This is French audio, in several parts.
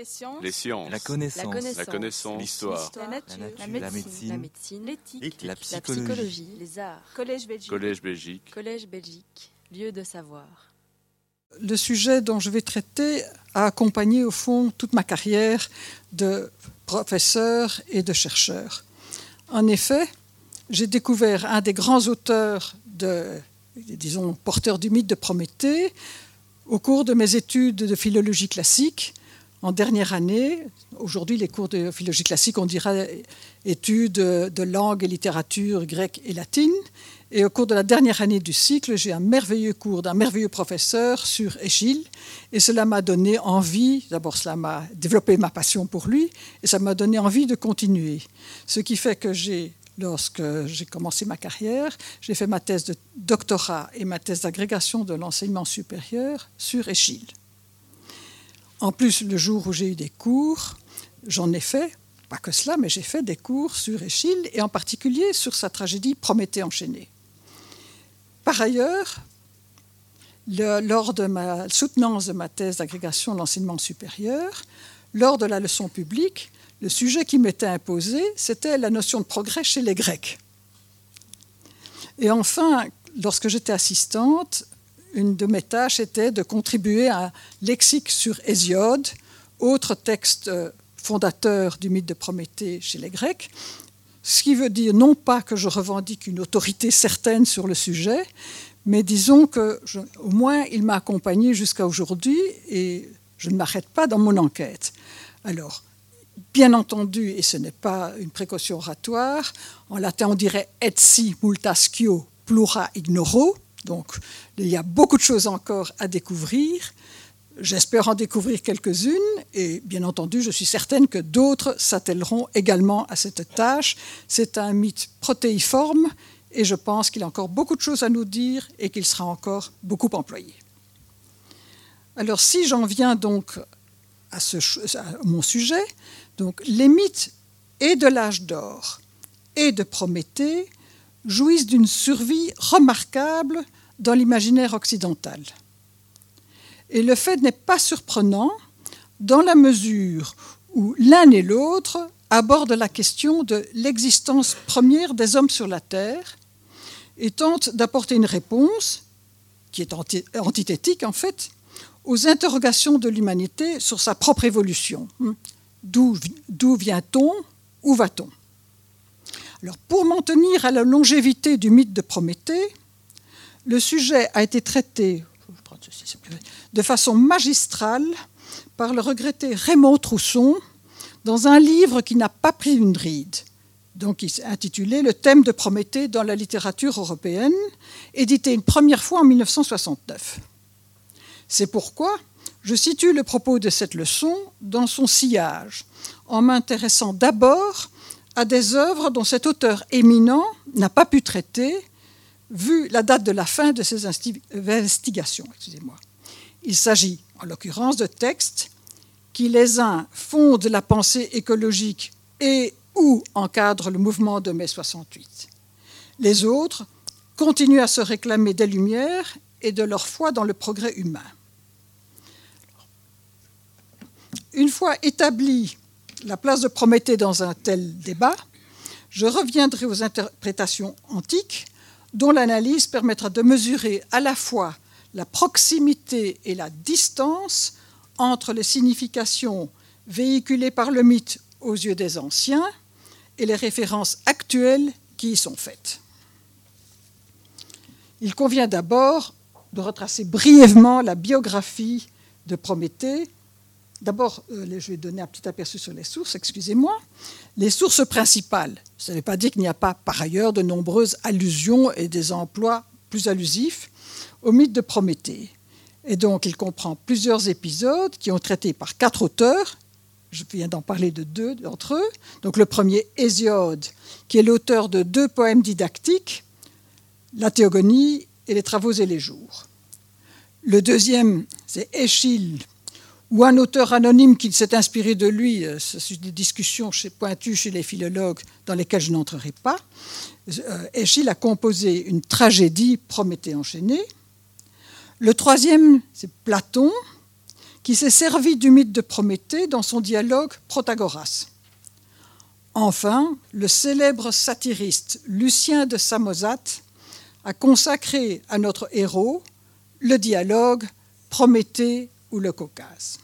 Les sciences. Les sciences. La connaissance. La connaissance. L'histoire. La nature. La nature. La La médecine. médecine. La médecine. L'éthique. La psychologie. Les arts. Collège Belgique. Collège Belgique. Collège Belgique. Lieu de savoir. Le sujet dont je vais traiter a accompagné au fond toute ma carrière de professeur et de chercheur. En effet, j'ai découvert un des grands auteurs de, disons, porteur du mythe de Prométhée au cours de mes études de philologie classique en dernière année. Aujourd'hui, les cours de philologie classique, on dirait études de langue et littérature grecque et latine. Et au cours de la dernière année du cycle, j'ai un merveilleux cours d'un merveilleux professeur sur Échille. Et cela m'a donné envie, d'abord cela m'a développé ma passion pour lui, et ça m'a donné envie de continuer. Ce qui fait que j'ai, lorsque j'ai commencé ma carrière, j'ai fait ma thèse de doctorat et ma thèse d'agrégation de l'enseignement supérieur sur Échille. En plus, le jour où j'ai eu des cours, j'en ai fait, pas que cela, mais j'ai fait des cours sur Échille et en particulier sur sa tragédie Prométhée enchaîné. Par ailleurs, le- lors de ma soutenance de ma thèse d'agrégation de l'enseignement supérieur, lors de la leçon publique, le sujet qui m'était imposé, c'était la notion de progrès chez les Grecs. Et enfin, lorsque j'étais assistante, une de mes tâches était de contribuer à un lexique sur Hésiode, autre texte euh, fondateur du mythe de Prométhée chez les Grecs, ce qui veut dire non pas que je revendique une autorité certaine sur le sujet, mais disons que au moins il m'a accompagné jusqu'à aujourd'hui et je ne m'arrête pas dans mon enquête. Alors, bien entendu, et ce n'est pas une précaution oratoire, en latin on dirait et si multascio plura ignoro, donc il y a beaucoup de choses encore à découvrir. J'espère en découvrir quelques-unes et bien entendu, je suis certaine que d'autres s'attelleront également à cette tâche. C'est un mythe protéiforme et je pense qu'il a encore beaucoup de choses à nous dire et qu'il sera encore beaucoup employé. Alors si j'en viens donc à, à mon sujet, donc les mythes et de l'âge d'or et de Prométhée jouissent d'une survie remarquable dans l'imaginaire occidental. Et le fait n'est pas surprenant dans la mesure où l'un et l'autre abordent la question de l'existence première des hommes sur la Terre et tentent d'apporter une réponse, qui est anti- antithétique en fait, aux interrogations de l'humanité sur sa propre évolution. D'où vient-on Où va-t-on? Pour m'en tenir à la longévité du mythe de Prométhée, le sujet a été traité de façon magistrale par le regretté Raymond Trousson dans un livre qui n'a pas pris une ride. Donc, intitulé Le thème de Prométhée dans la littérature européenne, édité une première fois en 1969. C'est pourquoi je situe le propos de cette leçon dans son sillage, en m'intéressant d'abord à des œuvres dont cet auteur éminent n'a pas pu traiter, vu la date de la fin de ses investigations. Excusez-moi. Il s'agit, en l'occurrence, de textes qui, les uns, fondent la pensée écologique et ou encadrent le mouvement de mai 68. Les autres continuent à se réclamer des Lumières et de leur foi dans le progrès humain. Une fois établie la place de Prométhée dans un tel débat, je reviendrai aux interprétations antiques dont l'analyse permettra de mesurer à la fois la proximité et la distance entre les significations véhiculées par le mythe aux yeux des anciens et les références actuelles qui y sont faites. Il convient d'abord de retracer brièvement la biographie de Prométhée. D'abord, euh, je vais donner un petit aperçu sur les sources, excusez-moi. Les sources principales, ça ne veut pas dire qu'il n'y a pas par ailleurs de nombreuses allusions et des emplois plus allusifs au mythe de Prométhée. Et donc, il comprend plusieurs épisodes qui ont traité par quatre auteurs. Je viens d'en parler de deux d'entre eux. Donc, le premier, Hésiode, qui est l'auteur de deux poèmes didactiques, La Théogonie et Les Travaux et les Jours. Le deuxième, c'est Échille, ou un auteur anonyme qui s'est inspiré de lui. euh, C'est des discussions pointues chez les philologues dans lesquelles je n'entrerai pas. Euh, Échille a composé une tragédie Prométhée enchaîné. Le troisième, c'est Platon, qui s'est servi du mythe de Prométhée dans son dialogue Protagoras. Enfin, le célèbre satiriste Lucien de Samosate a consacré à notre héros le dialogue Prométhée ou le Caucase.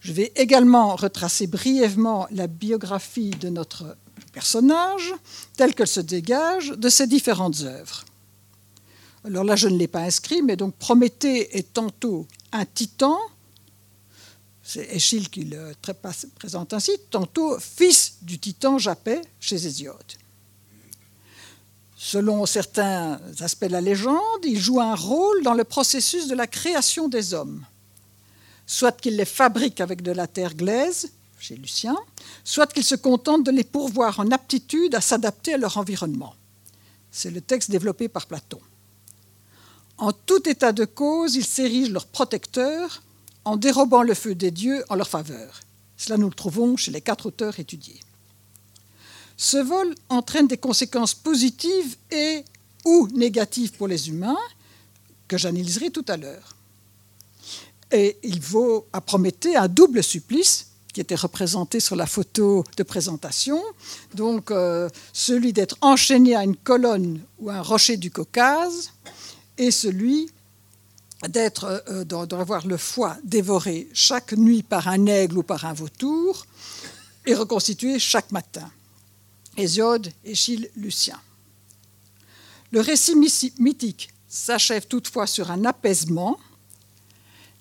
Je vais également retracer brièvement la biographie de notre personnage telle qu'elle se dégage de ces différentes œuvres. Alors là, je ne l'ai pas inscrit, mais donc Prométhée est tantôt un titan, c'est Échille qui le présente ainsi, tantôt fils du titan Japet chez Hésiode. Selon certains aspects de la légende, il joue un rôle dans le processus de la création des hommes, soit qu'il les fabrique avec de la terre glaise, chez Lucien, soit qu'il se contente de les pourvoir en aptitude à s'adapter à leur environnement. C'est le texte développé par Platon. En tout état de cause, ils s'érigent leur protecteur en dérobant le feu des dieux en leur faveur. Cela nous le trouvons chez les quatre auteurs étudiés. Ce vol entraîne des conséquences positives et ou négatives pour les humains, que j'analyserai tout à l'heure. Et il vaut à Prométhée un double supplice qui était représenté sur la photo de présentation, donc euh, celui d'être enchaîné à une colonne ou à un rocher du Caucase, et celui d'être, euh, d'avoir le foie dévoré chaque nuit par un aigle ou par un vautour et reconstitué chaque matin. Hésiode, Échille, Lucien. Le récit mythique s'achève toutefois sur un apaisement.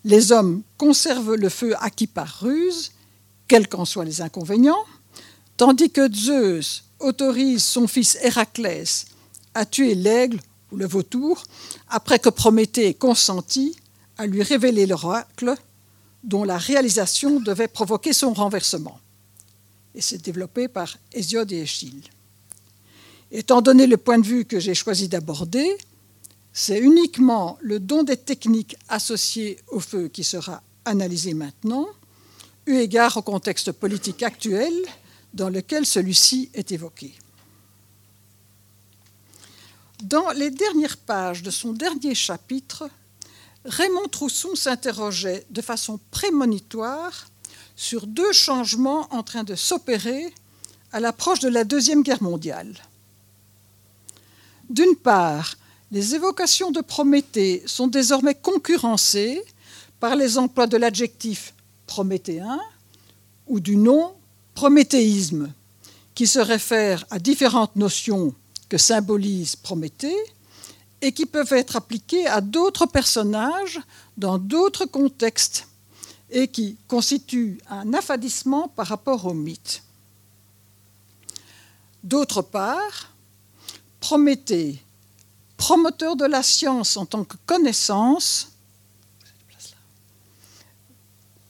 Les hommes conservent le feu acquis par ruse, quels qu'en soient les inconvénients, tandis que Zeus autorise son fils Héraclès à tuer l'aigle ou le vautour, après que Prométhée ait consenti à lui révéler l'oracle dont la réalisation devait provoquer son renversement. Et c'est développé par Hésiode et Échille. Étant donné le point de vue que j'ai choisi d'aborder, c'est uniquement le don des techniques associées au feu qui sera analysé maintenant, eu égard au contexte politique actuel dans lequel celui-ci est évoqué. Dans les dernières pages de son dernier chapitre, Raymond Trousson s'interrogeait de façon prémonitoire sur deux changements en train de s'opérer à l'approche de la Deuxième Guerre mondiale. D'une part, les évocations de Prométhée sont désormais concurrencées par les emplois de l'adjectif prométhéen ou du nom prométhéisme, qui se réfère à différentes notions que symbolise Prométhée et qui peuvent être appliquées à d'autres personnages dans d'autres contextes et qui constituent un affadissement par rapport au mythe. D'autre part, Prométhée, promoteur de la science en tant que connaissance,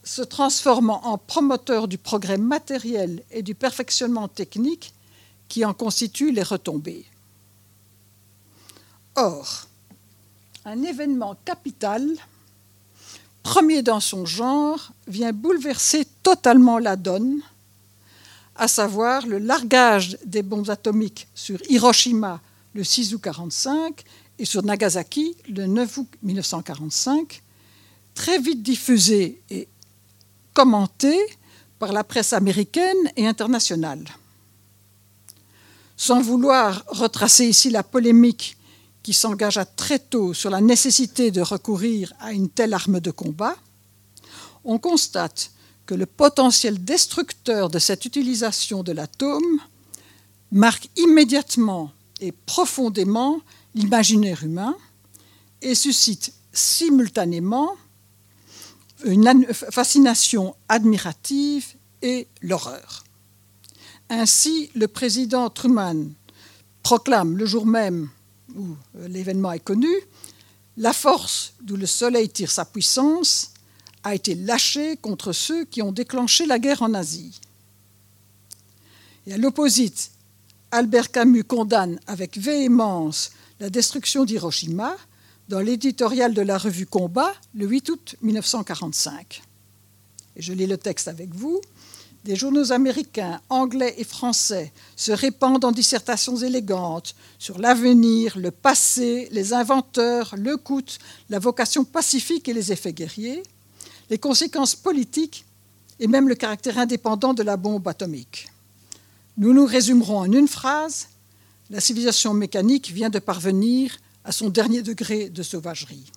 se transformant en promoteur du progrès matériel et du perfectionnement technique qui en constituent les retombées. Or, un événement capital, premier dans son genre, vient bouleverser totalement la donne, à savoir le largage des bombes atomiques sur Hiroshima le 6 août 1945 et sur Nagasaki le 9 août 1945, très vite diffusé et commenté par la presse américaine et internationale. Sans vouloir retracer ici la polémique qui s'engagea très tôt sur la nécessité de recourir à une telle arme de combat, on constate que le potentiel destructeur de cette utilisation de l'atome marque immédiatement et profondément l'imaginaire humain et suscite simultanément une fascination admirative et l'horreur. Ainsi, le président Truman proclame le jour même où euh, l'événement est connu, la force d'où le soleil tire sa puissance a été lâchée contre ceux qui ont déclenché la guerre en Asie. Et à l'opposite, Albert Camus condamne avec véhémence la destruction d'Hiroshima dans l'éditorial de la revue Combat le 8 août 1945. Et je lis le texte avec vous des journaux américains, anglais et français se répandent en dissertations élégantes sur l'avenir, le passé, les inventeurs, le coût, la vocation pacifique et les effets guerriers, les conséquences politiques et même le caractère indépendant de la bombe atomique. Nous nous résumerons en une phrase. La civilisation mécanique vient de parvenir à son dernier degré de sauvagerie.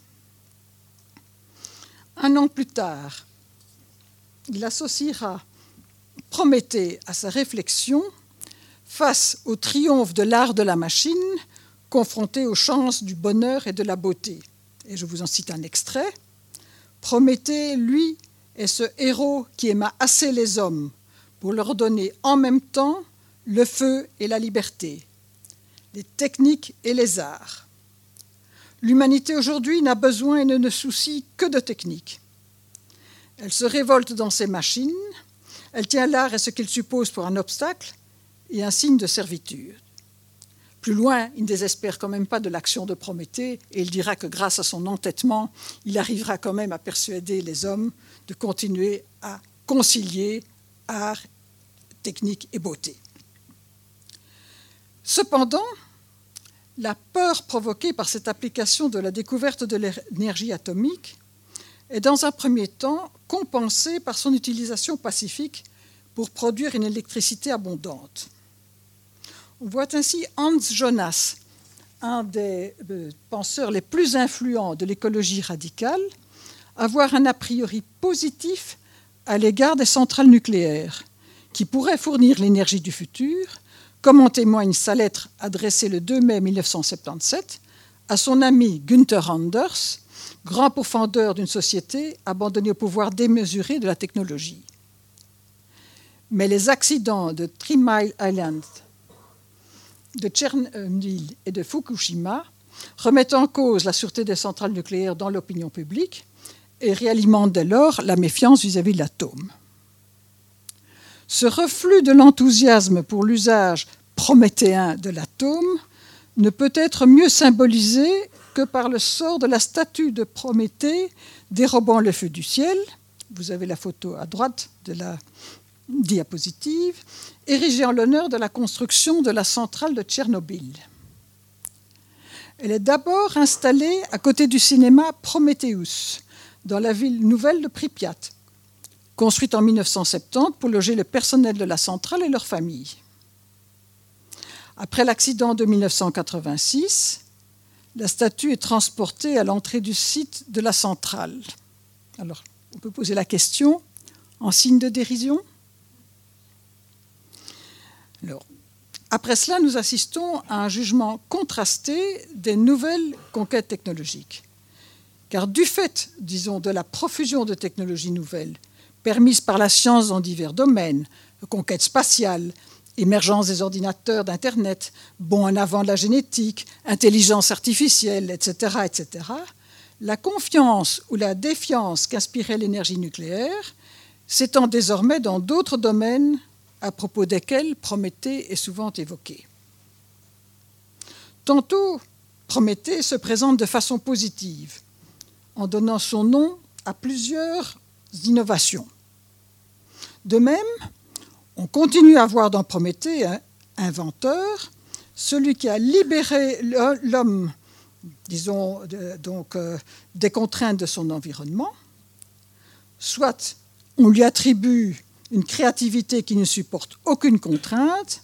Un an plus tard, il associera Prométhée à sa réflexion face au triomphe de l'art de la machine confronté aux chances du bonheur et de la beauté. Et je vous en cite un extrait. Prométhée, lui, est ce héros qui aima assez les hommes pour leur donner en même temps le feu et la liberté, les techniques et les arts. L'humanité aujourd'hui n'a besoin et ne ne soucie que de techniques. Elle se révolte dans ses machines, elle tient l'art et ce qu'il suppose pour un obstacle et un signe de servitude. Plus loin, il ne désespère quand même pas de l'action de Prométhée et il dira que grâce à son entêtement, il arrivera quand même à persuader les hommes de continuer à concilier art, technique et beauté. Cependant, la peur provoquée par cette application de la découverte de l'énergie atomique est dans un premier temps compensée par son utilisation pacifique pour produire une électricité abondante. On voit ainsi Hans Jonas, un des euh, penseurs les plus influents de l'écologie radicale, avoir un a priori positif à l'égard des centrales nucléaires, qui pourraient fournir l'énergie du futur comme en témoigne sa lettre adressée le 2 mai 1977 à son ami Günther Anders, grand pourfendeur d'une société abandonnée au pouvoir démesuré de la technologie. Mais les accidents de Three Mile Island, de Tchernobyl et de Fukushima remettent en cause la sûreté des centrales nucléaires dans l'opinion publique et réalimentent dès lors la méfiance vis-à-vis -vis de l'atome. Ce reflux de l'enthousiasme pour l'usage prométhéen de l'atome ne peut être mieux symbolisé que par le sort de la statue de Prométhée dérobant le feu du ciel. Vous avez la photo à droite de la diapositive, érigée en l'honneur de la construction de la centrale de Tchernobyl. Elle est d'abord installée à côté du cinéma Prometheus, dans la ville nouvelle de Pripyat, construite en 1970 pour loger le personnel de la centrale et leurs familles. Après l'accident de 1986, la statue est transportée à l'entrée du site de la centrale. Alors, on peut poser la question en signe de dérision? Après cela, nous assistons à un jugement contrasté des nouvelles conquêtes technologiques. Car du fait, disons, de la profusion de technologies nouvelles, permises par la science dans divers domaines, conquête spatiale, émergence des ordinateurs, d'Internet, bon en avant de la génétique, intelligence artificielle, etc., etc., la confiance ou la défiance qu'inspirait l'énergie nucléaire s'étend désormais dans d'autres domaines à propos desquels Prométhée est souvent évoqué. Tantôt, Prométhée se présente de façon positive, en donnant son nom à plusieurs innovations. De même, on continue à voir dans Prométhée un inventeur, celui qui a libéré l'homme, disons, donc, euh, des contraintes de son environnement, soit on lui attribue une créativité qui ne supporte aucune contrainte,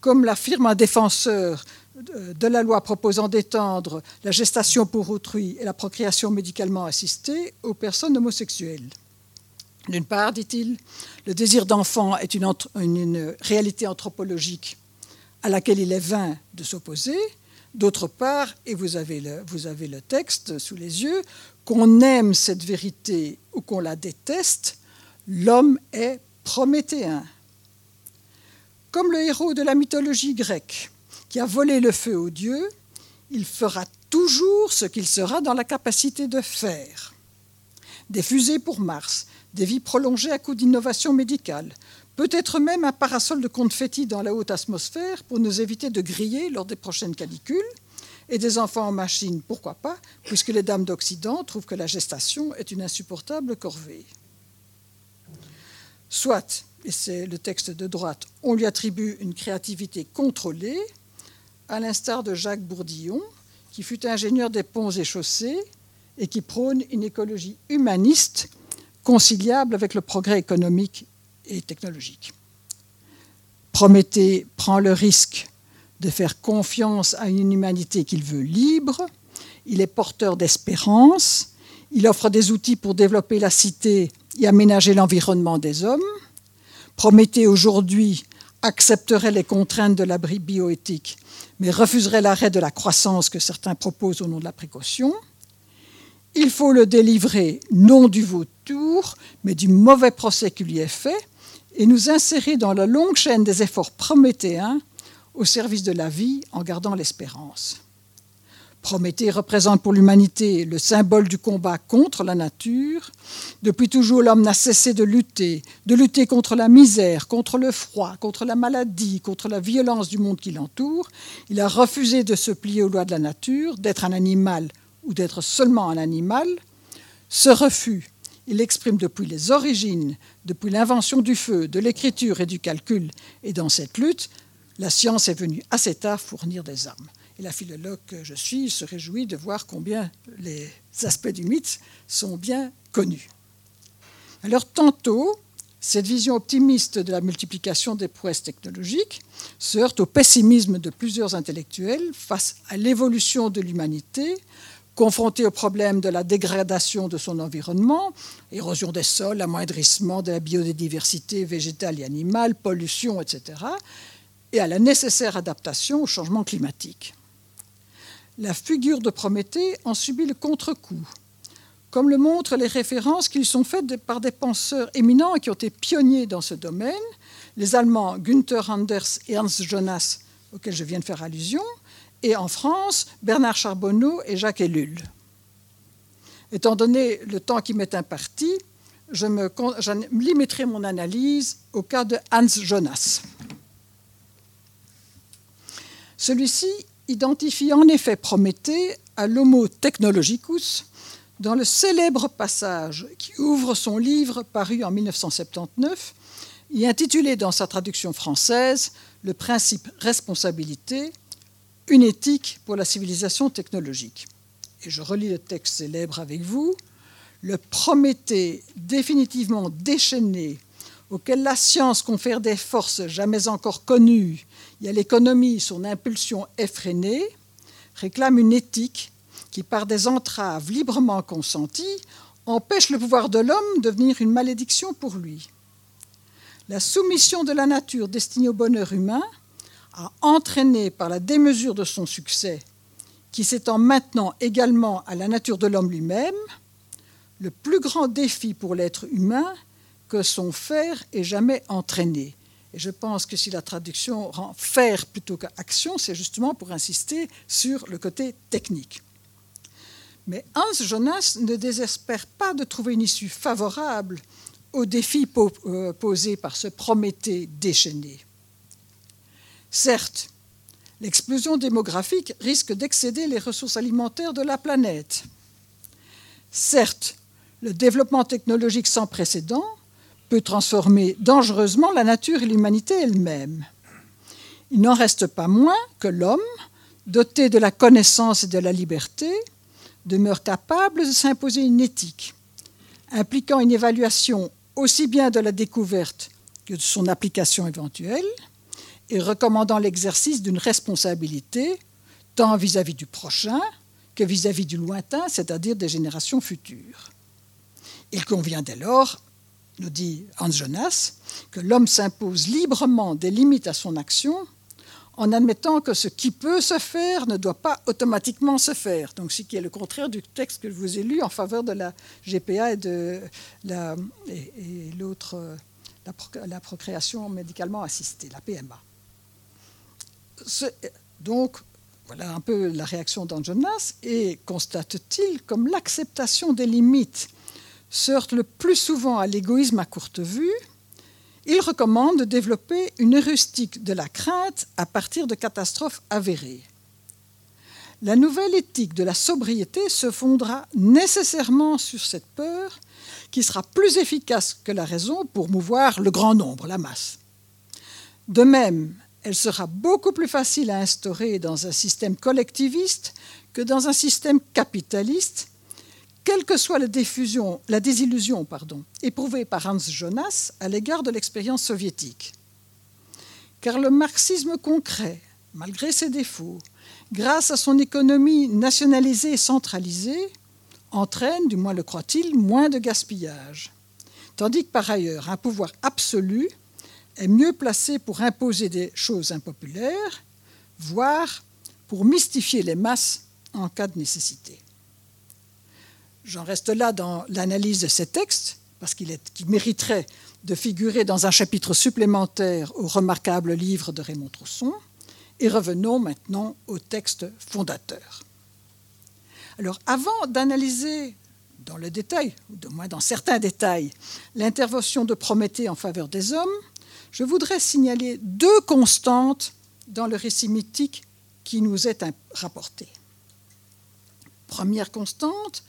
comme l'affirme un défenseur de la loi proposant d'étendre la gestation pour autrui et la procréation médicalement assistée aux personnes homosexuelles. D'une part, dit-il, le désir d'enfant est une, réalité anthropologique à laquelle il est vain de s'opposer. D'autre part, et vous avez, le, texte sous les yeux, qu'on aime cette vérité ou qu'on la déteste, l'homme est prométhéen. Comme le héros de la mythologie grecque qui a volé le feu aux dieux, il fera toujours ce qu'il sera dans la capacité de faire. Des fusées pour Mars, des vies prolongées à coup d'innovation médicale, peut-être même un parasol de confetti dans la haute atmosphère pour nous éviter de griller lors des prochaines canicules, et des enfants en machine, pourquoi pas, puisque les dames d'Occident trouvent que la gestation est une insupportable corvée. Soit, et c'est le texte de droite, on lui attribue une créativité contrôlée, à l'instar de Jacques Bourdillon, qui fut ingénieur des ponts et chaussées et qui prône une écologie humaniste conciliable avec le progrès économique et technologique. Prométhée prend le risque de faire confiance à une humanité qu'il veut libre, il est porteur d'espérance, il offre des outils pour développer la cité et aménager l'environnement des hommes. Prométhée aujourd'hui accepterait les contraintes de l'abri bioéthique, mais refuserait l'arrêt de la croissance que certains proposent au nom de la précaution. Il faut le délivrer non du mais du mauvais procès qui lui est fait, et nous insérer dans la longue chaîne des efforts prométhéens au service de la vie en gardant l'espérance. Prométhée représente pour l'humanité le symbole du combat contre la nature. Depuis toujours, l'homme n'a cessé de lutter, de lutter contre la misère, contre le froid, contre la maladie, contre la violence du monde qui l'entoure. Il a refusé de se plier aux lois de la nature, d'être un animal ou d'être seulement un animal. Ce refus, il l'exprime depuis les origines, depuis l'invention du feu, de l'écriture et du calcul. Et dans cette lutte, la science est venue assez tard fournir des armes. Et la philologue que je suis se réjouit de voir combien les aspects du mythe sont bien connus. Alors tantôt, cette vision optimiste de la multiplication des prouesses technologiques se heurte au pessimisme de plusieurs intellectuels face à l'évolution de l'humanité, confrontée au problème de la dégradation de son environnement, érosion des sols, amoindrissement de la biodiversité végétale et animale, pollution, etc., et à la nécessaire adaptation au changement climatique la figure de Prométhée en subit le contre-coup, comme le montrent les références qui sont faites par des penseurs éminents qui ont été pionniers dans ce domaine, les Allemands Günther Anders et Ernst Jonas, auxquels je viens de faire allusion, et en France, Bernard Charbonneau et Jacques Ellul. Étant donné le temps qui m'est imparti, je, me, limiterai mon analyse au cas de Hans Jonas. Celui-ci identifie en effet Prométhée à l'Homo technologicus dans le célèbre passage qui ouvre son livre paru en 1979 et intitulé dans sa traduction française Le principe responsabilité, une éthique pour la civilisation technologique. Et je relis le texte célèbre avec vous. Le Prométhée définitivement déchaîné auquel la science confère des forces jamais encore connues y a l'économie, son impulsion effrénée, réclame une éthique qui, par des entraves librement consenties, empêche le pouvoir de l'homme de devenir une malédiction pour lui. La soumission de la nature destinée au bonheur humain a entraîné par la démesure de son succès, qui s'étend maintenant également à la nature de l'homme lui-même, le plus grand défi pour l'être humain que son faire ait jamais entraîné. Et je pense que si la traduction rend faire plutôt qu'action, c'est justement pour insister sur le côté technique. Mais Hans Jonas ne désespère pas de trouver une issue favorable au défi euh, posé par ce Prométhée déchaîné. Certes, l'explosion démographique risque d'excéder les ressources alimentaires de la planète. Certes, le développement technologique sans précédent peut transformer dangereusement la nature et l'humanité elle-même. Il n'en reste pas moins que l'homme, doté de la connaissance et de la liberté, demeure capable de s'imposer une éthique, impliquant une évaluation aussi bien de la découverte que de son application éventuelle, et recommandant l'exercice d'une responsabilité tant vis-à-vis du prochain que vis-à-vis -vis du lointain, c'est-à-dire des générations futures. Il convient dès lors nous dit Hans Jonas, que l'homme s'impose librement des limites à son action en admettant que ce qui peut se faire ne doit pas automatiquement se faire. Donc, ce qui est le contraire du texte que je vous ai lu en faveur de la GPA et de l'autre, la, procréation médicalement assistée, la PMA. Donc, voilà un peu la réaction Jonas et constate-t-il comme l'acceptation des limites se heurte le plus souvent à l'égoïsme à courte vue, il recommande de développer une heuristique de la crainte à partir de catastrophes avérées. La nouvelle éthique de la sobriété se fondera nécessairement sur cette peur qui sera plus efficace que la raison pour mouvoir le grand nombre, la masse. De même, elle sera beaucoup plus facile à instaurer dans un système collectiviste que dans un système capitaliste quelle que soit la, désillusion éprouvée par Hans Jonas à l'égard de l'expérience soviétique. Car le marxisme concret, malgré ses défauts, grâce à son économie nationalisée et centralisée, entraîne, du moins le croit-il, moins de gaspillage. Tandis que par ailleurs, un pouvoir absolu est mieux placé pour imposer des choses impopulaires, voire pour mystifier les masses en cas de nécessité. J'en reste là dans l'analyse de ces textes, parce qu'il mériterait de figurer dans un chapitre supplémentaire au remarquable livre de Raymond Trousson. Et revenons maintenant au texte fondateur. Alors, avant d'analyser dans le détail, ou du moins dans certains détails, l'intervention de Prométhée en faveur des hommes, je voudrais signaler deux constantes dans le récit mythique qui nous est rapporté. Première constante,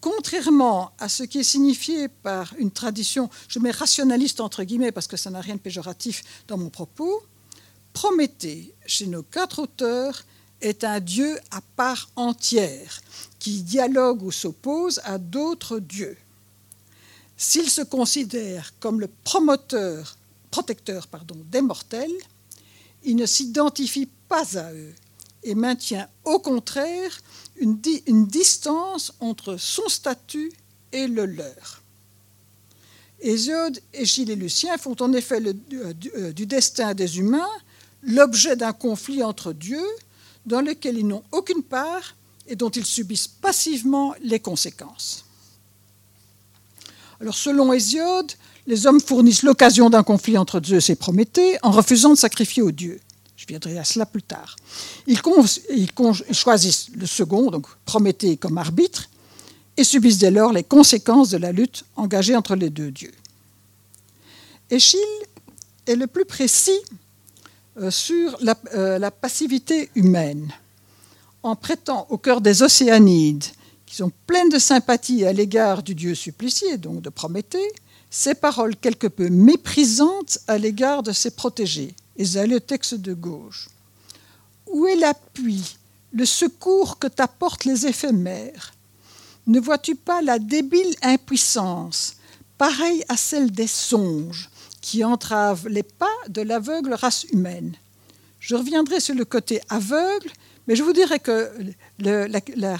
contrairement à ce qui est signifié par une tradition, je mets rationaliste entre guillemets parce que ça n'a rien de péjoratif dans mon propos, Prométhée, chez nos quatre auteurs, est un dieu à part entière, qui dialogue ou s'oppose à d'autres dieux. S'il se considère comme le promoteur, protecteur des mortels, il ne s'identifie pas à eux et maintient au contraire une, distance entre son statut et le leur. Hésiode, Échille et Lucien font en effet du, euh, du destin des humains l'objet d'un conflit entre dieux dans lequel ils n'ont aucune part et dont ils subissent passivement les conséquences. Alors, selon Hésiode, les hommes fournissent l'occasion d'un conflit entre Zeus et Prométhée en refusant de sacrifier aux dieux. Je viendrai à cela plus tard. Ils, choisissent le second, donc Prométhée comme arbitre, et subissent dès lors les conséquences de la lutte engagée entre les deux dieux. Échille est le plus précis euh, sur la, euh, la, passivité humaine, en prêtant au cœur des Océanides, qui sont pleines de sympathie à l'égard du dieu supplicié, donc de Prométhée, ces paroles quelque peu méprisantes à l'égard de ses protégés. Le texte de gauche. Où est l'appui, le secours que t'apportent les éphémères? Ne vois-tu pas la débile impuissance, pareille à celle des songes, qui entrave les pas de l'aveugle race humaine? Je reviendrai sur le côté aveugle, mais je vous dirais que le, la,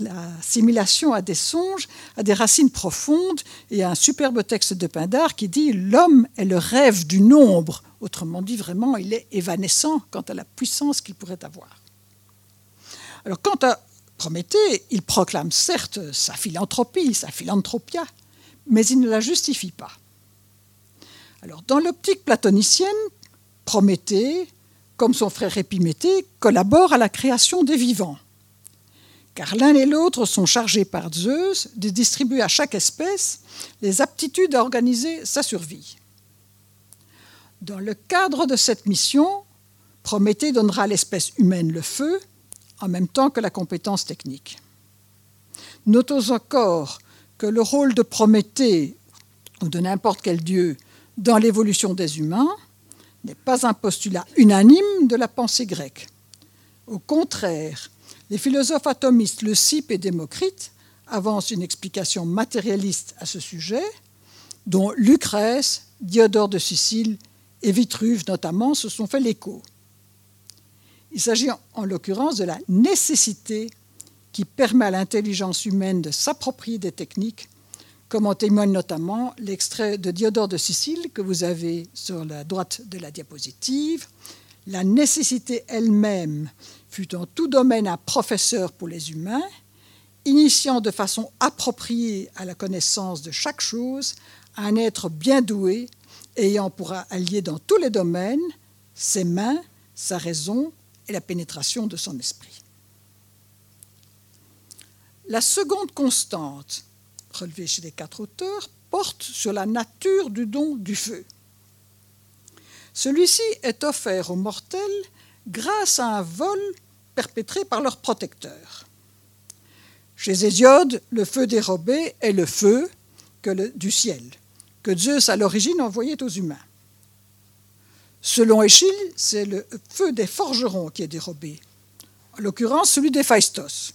l'assimilation à des songes, à des racines profondes, et à un superbe texte de Pindar qui dit L'homme est le rêve du nombre. Autrement dit, vraiment, il est évanescent quant à la puissance qu'il pourrait avoir. Alors, quant à Prométhée, il proclame certes sa philanthropie, sa philanthropia, mais il ne la justifie pas. Alors, dans l'optique platonicienne, Prométhée, comme son frère Épiméthée, collabore à la création des vivants. Car l'un et l'autre sont chargés par Zeus de distribuer à chaque espèce les aptitudes à organiser sa survie. Dans le cadre de cette mission, Prométhée donnera à l'espèce humaine le feu en même temps que la compétence technique. Notons encore que le rôle de Prométhée ou de n'importe quel dieu dans l'évolution des humains n'est pas un postulat unanime de la pensée grecque. Au contraire, les philosophes atomistes Leucippe et Démocrite avancent une explication matérialiste à ce sujet, dont Lucrèce, Diodore de Sicile et Vitruve notamment se sont fait l'écho. Il s'agit en l'occurrence de la nécessité qui permet à l'intelligence humaine de s'approprier des techniques comme en témoigne notamment l'extrait de Diodore de Sicile que vous avez sur la droite de la diapositive. La nécessité elle-même fut en tout domaine un professeur pour les humains, initiant de façon appropriée à la connaissance de chaque chose un être bien doué, ayant pour allier dans tous les domaines ses mains, sa raison et la pénétration de son esprit. La seconde constante relevé chez les quatre auteurs, porte sur la nature du don du feu. Celui-ci est offert aux mortels grâce à un vol perpétré par leur protecteur. Chez Hésiode, le feu dérobé est le feu que du ciel, que Zeus à l'origine envoyait aux humains. Selon Échille, c'est le feu des forgerons qui est dérobé, en l'occurrence celui des Phaistos.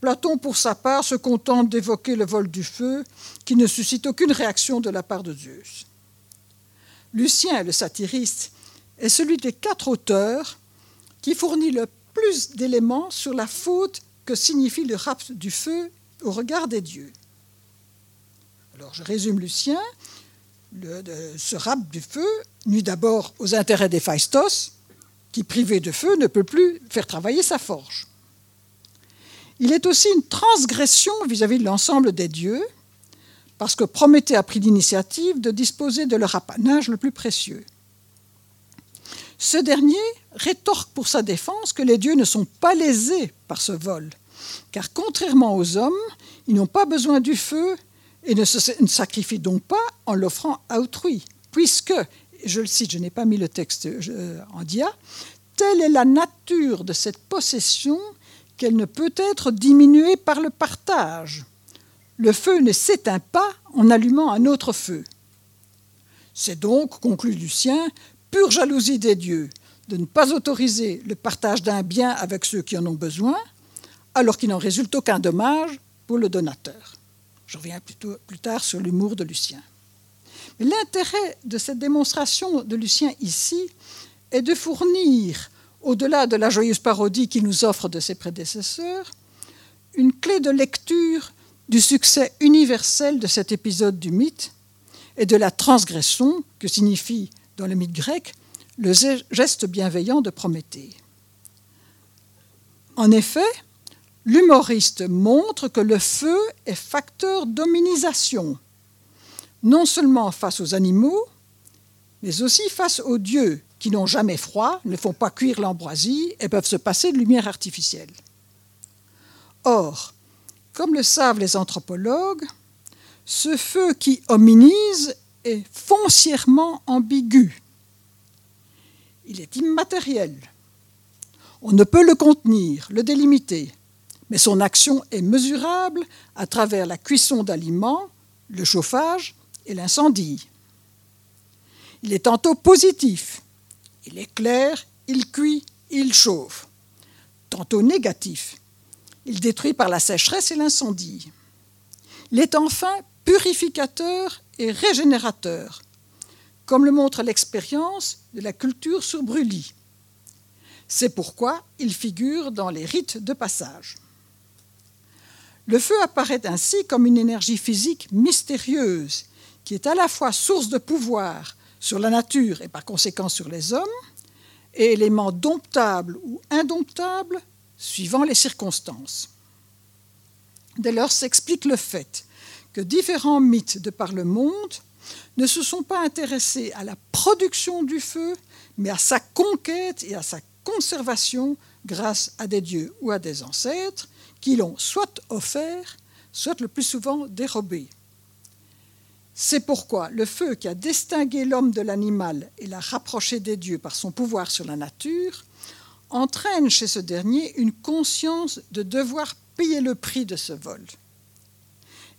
Platon, pour sa part, se contente d'évoquer le vol du feu, qui ne suscite aucune réaction de la part de Zeus. Lucien, le satiriste, est celui des quatre auteurs qui fournit le plus d'éléments sur la faute que signifie le rapt du feu au regard des dieux. Alors je résume Lucien. Ce rapt du feu nuit d'abord aux intérêts des Phaistos, qui, privé de feu, ne peut plus faire travailler sa forge. Il est aussi une transgression vis-à-vis de l'ensemble des dieux, parce que Prométhée a pris l'initiative de disposer de leur apanage le plus précieux. Ce dernier rétorque pour sa défense que les dieux ne sont pas lésés par ce vol, car contrairement aux hommes, ils n'ont pas besoin du feu et ne se sacrifient donc pas en l'offrant à autrui, puisque, je le cite, je n'ai pas mis le texte en dia, telle est la nature de cette possession qu'elle ne peut être diminuée par le partage. Le feu ne s'éteint pas en allumant un autre feu. C'est donc, conclut Lucien, pure jalousie des dieux de ne pas autoriser le partage d'un bien avec ceux qui en ont besoin, alors qu'il n'en résulte aucun dommage pour le donateur. Je reviens plus tard sur l'humour de Lucien. Mais l'intérêt de cette démonstration de Lucien ici est de fournir, au-delà de la joyeuse parodie qu'il nous offre de ses prédécesseurs, une clé de lecture du succès universel de cet épisode du mythe et de la transgression que signifie dans le mythe grec le geste bienveillant de Prométhée. En effet, l'humoriste montre que le feu est facteur d'hominisation, non seulement face aux animaux, mais aussi face aux dieux qui n'ont jamais froid, ne font pas cuire l'ambroisie et peuvent se passer de lumière artificielle. Or, comme le savent les anthropologues, ce feu qui hominise foncièrement ambigu. Il est immatériel. On ne peut le contenir, le délimiter, mais son action est mesurable à travers la cuisson d'aliments, le chauffage et l'incendie. Il est tantôt positif, il éclaire, il cuit, il chauffe, tantôt négatif, il détruit par la sécheresse et l'incendie. Il est enfin purificateur et régénérateur, comme le montre l'expérience de la culture sur brûlis. C'est pourquoi il figure dans les rites de passage. Le feu apparaît ainsi comme une énergie physique mystérieuse qui est à la fois source de pouvoir sur la nature et par conséquent sur les hommes, et élément domptable ou indomptable suivant les circonstances. Dès lors s'explique le fait que différents mythes de par le monde ne se sont pas intéressés à la production du feu, mais à sa conquête et à sa conservation grâce à des dieux ou à des ancêtres qui l'ont soit offert, soit le plus souvent dérobé. C'est pourquoi le feu qui a distingué l'homme de l'animal et l'a rapproché des dieux par son pouvoir sur la nature entraîne chez ce dernier une conscience de devoir payer le prix de ce vol.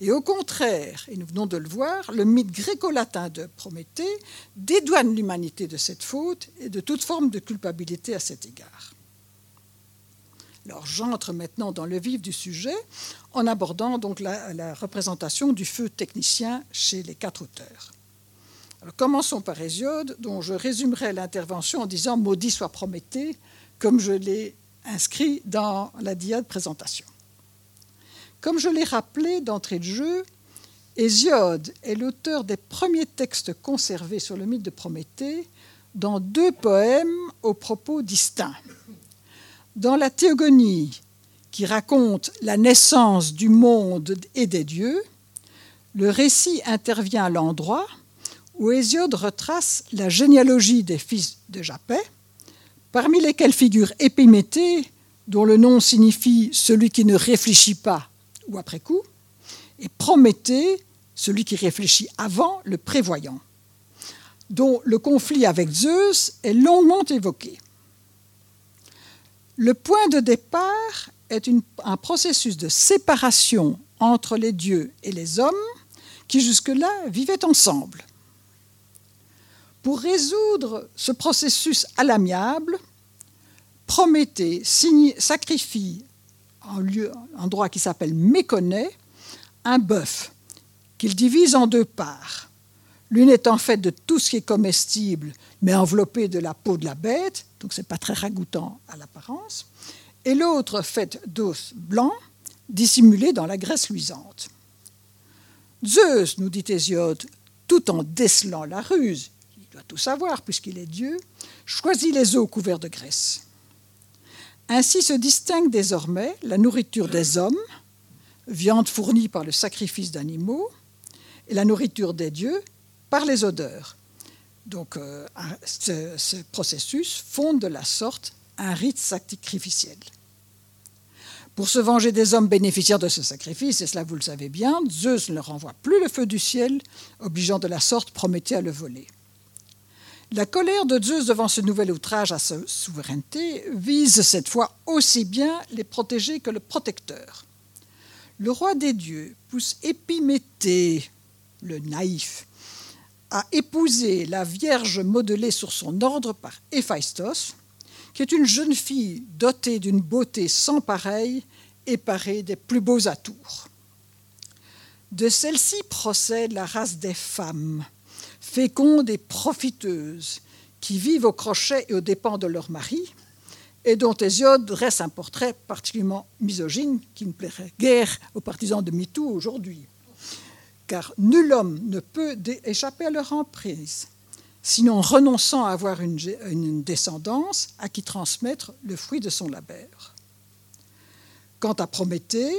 Et au contraire, et nous venons de le voir, le mythe gréco-latin de Prométhée dédouane l'humanité de cette faute et de toute forme de culpabilité à cet égard. Alors j'entre maintenant dans le vif du sujet en abordant donc la, représentation du feu technicien chez les quatre auteurs. commençons par Hésiode, dont je résumerai l'intervention en disant Maudit soit Prométhée, comme je l'ai inscrit dans la diade présentation. Comme je l'ai rappelé d'entrée de jeu, Hésiode est l'auteur des premiers textes conservés sur le mythe de Prométhée dans deux poèmes aux propos distincts. Dans la Théogonie, qui raconte la naissance du monde et des dieux, le récit intervient à l'endroit où Hésiode retrace la généalogie des fils de Japet, parmi lesquels figure Épiméthée, dont le nom signifie celui qui ne réfléchit pas ou après coup, et Prométhée, celui qui réfléchit avant, le prévoyant, dont le conflit avec Zeus est longuement évoqué. Le point de départ est un processus de séparation entre les dieux et les hommes qui jusque-là vivaient ensemble. Pour résoudre ce processus à l'amiable, Prométhée sacrifie en lieu, endroit qui s'appelle Méconnaît, un bœuf qu'il divise en deux parts. L'une étant faite de tout ce qui est comestible, mais enveloppée de la peau de la bête, donc ce n'est pas très ragoûtant à l'apparence, et l'autre faite d'os blanc, dissimulé dans la graisse luisante. Zeus, nous dit Hésiode, tout en décelant la ruse, il doit tout savoir puisqu'il est Dieu, choisit les os couverts de graisse. Ainsi se distingue désormais la nourriture des hommes, viande fournie par le sacrifice d'animaux, et la nourriture des dieux par les odeurs. Donc euh, ce, ce, processus fonde de la sorte un rite sacrificiel. Pour se venger des hommes bénéficiaires de ce sacrifice, et cela vous le savez bien, Zeus ne leur envoie plus le feu du ciel, obligeant de la sorte Prométhée à le voler. La colère de Zeus devant ce nouvel outrage à sa souveraineté vise cette fois aussi bien les protégés que le protecteur. Le roi des dieux pousse Épiméthée, le naïf, à épouser la Vierge modelée sur son ordre par Héphaïstos, qui est une jeune fille dotée d'une beauté sans pareille et parée des plus beaux atours. De celle-ci procède la race des femmes, fécondes et profiteuses, qui vivent au crochet et aux dépens de leur mari, et dont Hésiode dresse un portrait particulièrement misogyne qui ne plairait guère aux partisans de MeToo aujourd'hui. Car nul homme ne peut échapper à leur emprise sinon renonçant à avoir une, une, descendance à qui transmettre le fruit de son labeur. Quant à Prométhée,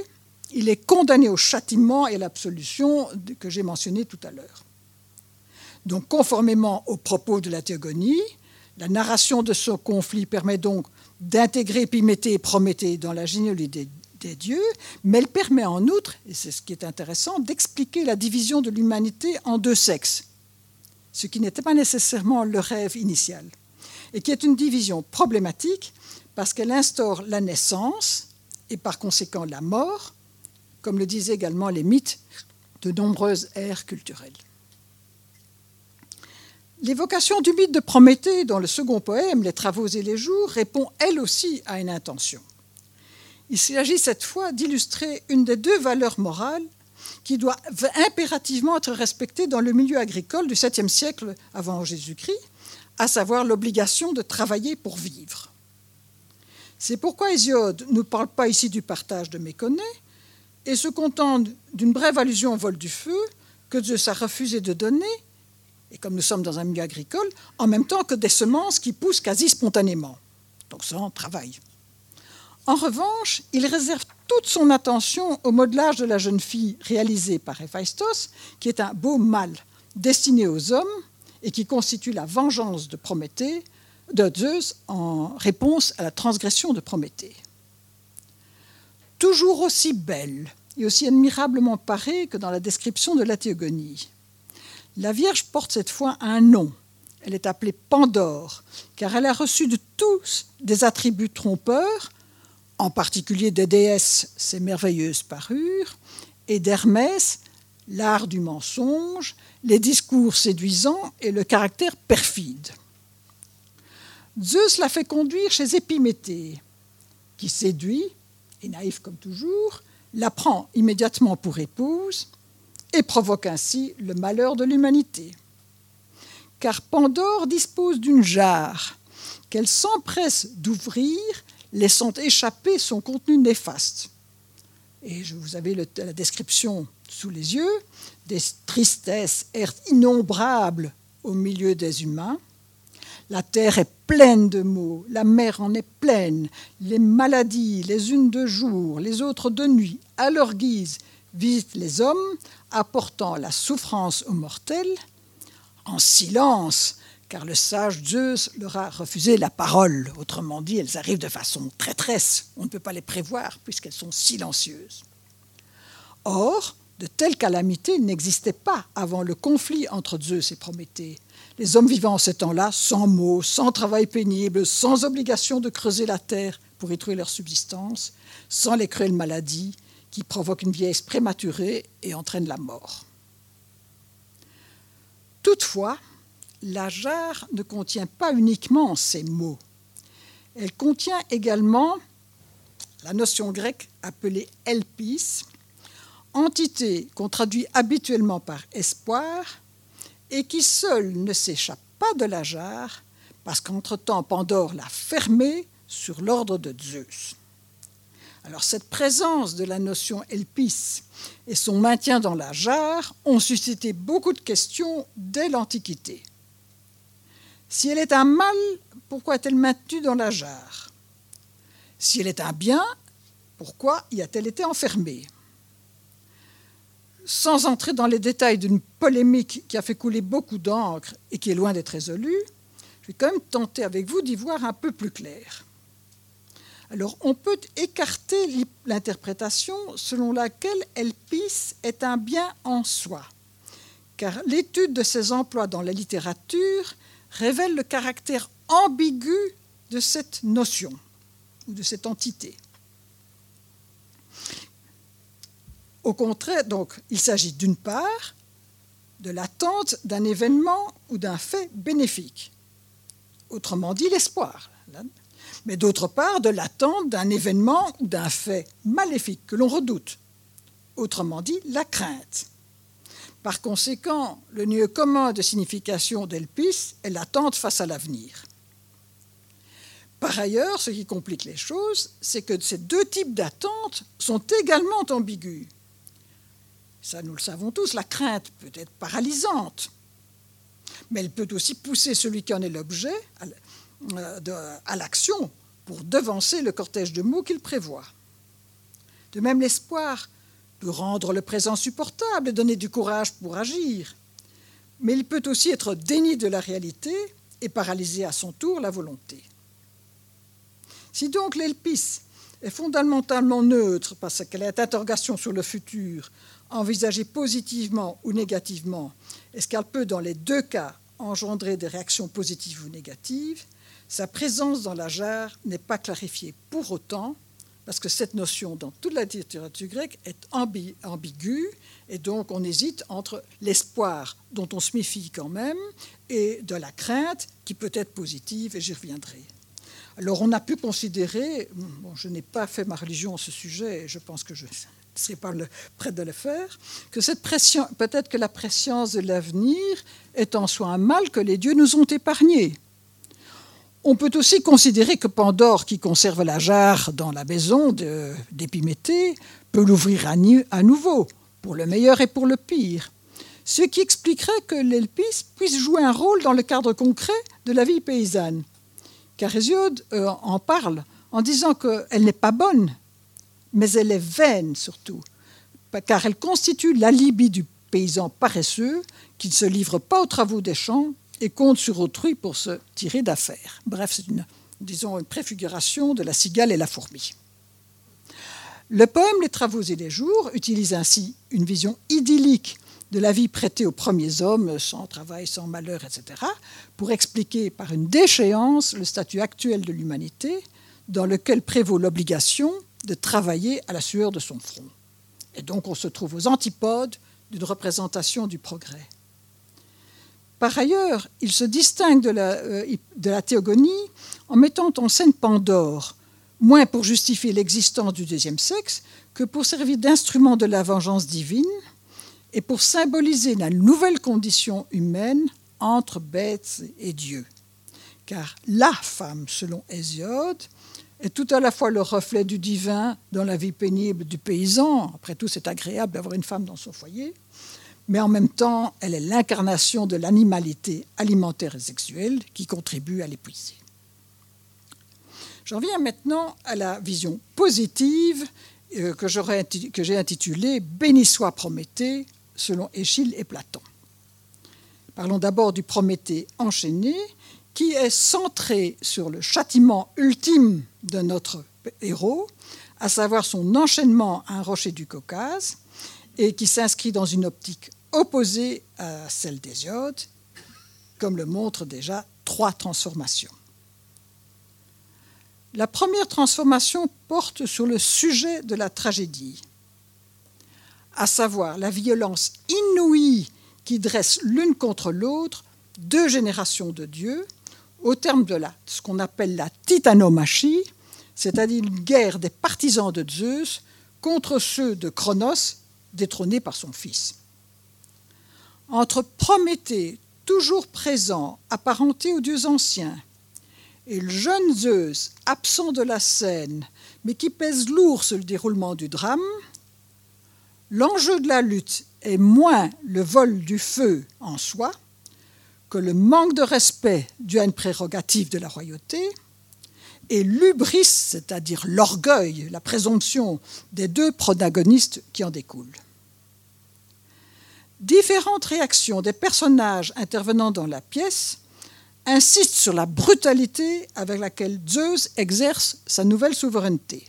il est condamné au châtiment et à l'absolution que j'ai mentionné tout à l'heure. Donc, conformément aux propos de la théogonie, la narration de ce conflit permet donc d'intégrer Épiméthée et Prométhée dans la généalogie des, des dieux, mais elle permet en outre, et c'est ce qui est intéressant, d'expliquer la division de l'humanité en deux sexes, ce qui n'était pas nécessairement le rêve initial, et qui est une division problématique parce qu'elle instaure la naissance et par conséquent la mort, comme le disaient également les mythes de nombreuses ères culturelles. L'évocation du mythe de Prométhée dans le second poème, Les Travaux et les Jours, répond elle aussi à une intention. Il s'agit cette fois d'illustrer une des deux valeurs morales qui doit impérativement être respectée dans le milieu agricole du 7e siècle avant Jésus-Christ, à savoir l'obligation de travailler pour vivre. C'est pourquoi Hésiode ne parle pas ici du partage de méconnais et se contente d'une brève allusion au vol du feu que Zeus a refusé de donner, et comme nous sommes dans un milieu agricole, en même temps que des semences qui poussent quasi spontanément, donc sans travail. En revanche, il réserve toute son attention au modelage de la jeune fille réalisé par Héphaïstos, qui est un beau mâle destiné aux hommes et qui constitue la vengeance de Prométhée, de Zeus en réponse à la transgression de Prométhée. Toujours aussi belle et aussi admirablement parée que dans la description de la théogonie. La Vierge porte cette fois un nom. Elle est appelée Pandore, car elle a reçu de tous des attributs trompeurs, en particulier des déesses ses merveilleuses parures, et d'Hermès l'art du mensonge, les discours séduisants et le caractère perfide. Zeus la fait conduire chez Épiméthée, qui séduit, et naïf comme toujours, la prend immédiatement pour épouse et provoque ainsi le malheur de l'humanité. Car Pandore dispose d'une jarre qu'elle s'empresse d'ouvrir laissant échapper son contenu néfaste. Et je vous le, la description sous les yeux des tristesses innombrables au milieu des humains. La terre est pleine de maux, la mer en est pleine, les maladies, les unes de jour, les autres de nuit, à leur guise, visitent les hommes, apportant la souffrance aux mortels. En silence, car le sage Zeus leur a refusé la parole. Autrement dit, elles arrivent de façon traîtresse. On ne peut pas les prévoir puisqu'elles sont silencieuses. Or, de telles calamités n'existaient pas avant le conflit entre Zeus et Prométhée. Les hommes vivant en ce temps-là, sans mots, sans travail pénible, sans obligation de creuser la terre pour y trouver leur subsistance, sans les cruelles maladies qui provoquent une vieillesse prématurée et entraînent la mort. Toutefois, la jarre ne contient pas uniquement ces mots. Elle contient également la notion grecque appelée elpis, entité qu'on traduit habituellement par espoir, et qui seule ne s'échappe pas de la jarre, parce qu'entre-temps Pandore l'a fermée sur l'ordre de Zeus. Alors cette présence de la notion elpis et son maintien dans la jarre ont suscité beaucoup de questions dès l'Antiquité. Si elle est un mal, pourquoi est-elle maintenue dans la jarre? Si elle est un bien, pourquoi y a-t-elle été enfermée? Sans entrer dans les détails d'une polémique qui a fait couler beaucoup d'encre et qui est loin d'être résolue, je vais quand même tenter avec vous d'y voir un peu plus clair. Alors, on peut écarter l'interprétation selon laquelle Elpis est un bien en soi, car l'étude de ses emplois dans la littérature révèle le caractère ambigu de cette notion ou de cette entité. Au contraire, donc, il s'agit d'une part de l'attente d'un événement ou d'un fait bénéfique, autrement dit l'espoir, mais d'autre part de l'attente d'un événement ou d'un fait maléfique que l'on redoute, autrement dit la crainte. Par conséquent, le lieu commun de signification d'Elpis est l'attente face à l'avenir. Par ailleurs, ce qui complique les choses, c'est que ces deux types d'attentes sont également ambigus. Ça, nous le savons tous, la crainte peut être paralysante, mais elle peut aussi pousser celui qui en est l'objet euh, à l'action pour devancer le cortège de mots qu'il prévoit. De même, l'espoir peut rendre le présent supportable et donner du courage pour agir. Mais il peut aussi être déni de la réalité et paralyser à son tour la volonté. Si donc l'elpis est fondamentalement neutre parce qu'elle est interrogation sur le futur, envisagée positivement ou négativement, est-ce qu'elle peut dans les deux cas engendrer des réactions positives ou négatives, sa présence dans la jarre n'est pas clarifiée pour autant parce que cette notion dans toute la littérature grecque est ambiguë, et donc on hésite entre l'espoir dont on se méfie quand même et de la crainte qui peut être positive, et j'y reviendrai. Alors on a pu considérer, je n'ai pas fait ma religion à ce sujet, et je pense que je ne serai pas prêt de le faire, que cette pression, peut-être que la préscience de l'avenir est en soi un mal que les dieux nous ont épargné. On peut aussi considérer que Pandore, qui conserve la jarre dans la maison d'Épiméthée, peut l'ouvrir à, nouveau, pour le meilleur et pour le pire. Ce qui expliquerait que l'Elpis puisse jouer un rôle dans le cadre concret de la vie paysanne. Car Hésiode euh, en parle en disant qu'elle n'est pas bonne, mais elle est vaine surtout, car elle constitue l'alibi du paysan paresseux qui ne se livre pas aux travaux des champs et compte sur autrui pour se tirer d'affaire. Bref, c'est une, disons, une préfiguration de la cigale et la fourmi. Le poème Les Travaux et les Jours utilise ainsi une vision idyllique de la vie prêtée aux premiers hommes, sans travail, sans malheur, etc., pour expliquer par une déchéance le statut actuel de l'humanité, dans lequel prévaut l'obligation de travailler à la sueur de son front. Et donc on se trouve aux antipodes d'une représentation du progrès. Par ailleurs, il se distingue de la, euh, de la théogonie en mettant en scène Pandore, moins pour justifier l'existence du deuxième sexe que pour servir d'instrument de la vengeance divine et pour symboliser la nouvelle condition humaine entre bêtes et dieux. Car la femme, selon Hésiode, est tout à la fois le reflet du divin dans la vie pénible du paysan. Après tout, c'est agréable d'avoir une femme dans son foyer mais en même temps, elle est l'incarnation de l'animalité alimentaire et sexuelle qui contribue à l'épuiser. J'en viens maintenant à la vision positive euh, que j'ai intitulée Béni soit Prométhée, selon Échille et Platon. Parlons d'abord du Prométhée enchaîné, qui est centré sur le châtiment ultime de notre héros, à savoir son enchaînement à un rocher du Caucase, et qui s'inscrit dans une optique opposée à celle d'Hésiode, comme le montrent déjà trois transformations. La première transformation porte sur le sujet de la tragédie, à savoir la violence inouïe qui dresse l'une contre l'autre deux générations de dieux au terme de ce qu'on appelle la titanomachie, c'est-à-dire une guerre des partisans de Zeus contre ceux de Cronos, détrôné par son fils. Entre Prométhée, toujours présent, apparenté aux dieux anciens, et le jeune Zeus, absent de la scène, mais qui pèse lourd sur le déroulement du drame, l'enjeu de la lutte est moins le vol du feu en soi que le manque de respect dû à une prérogative de la royauté, et l'ubris, c'est-à-dire l'orgueil, la présomption des deux protagonistes qui en découlent. Différentes réactions des personnages intervenant dans la pièce insistent sur la brutalité avec laquelle Zeus exerce sa nouvelle souveraineté.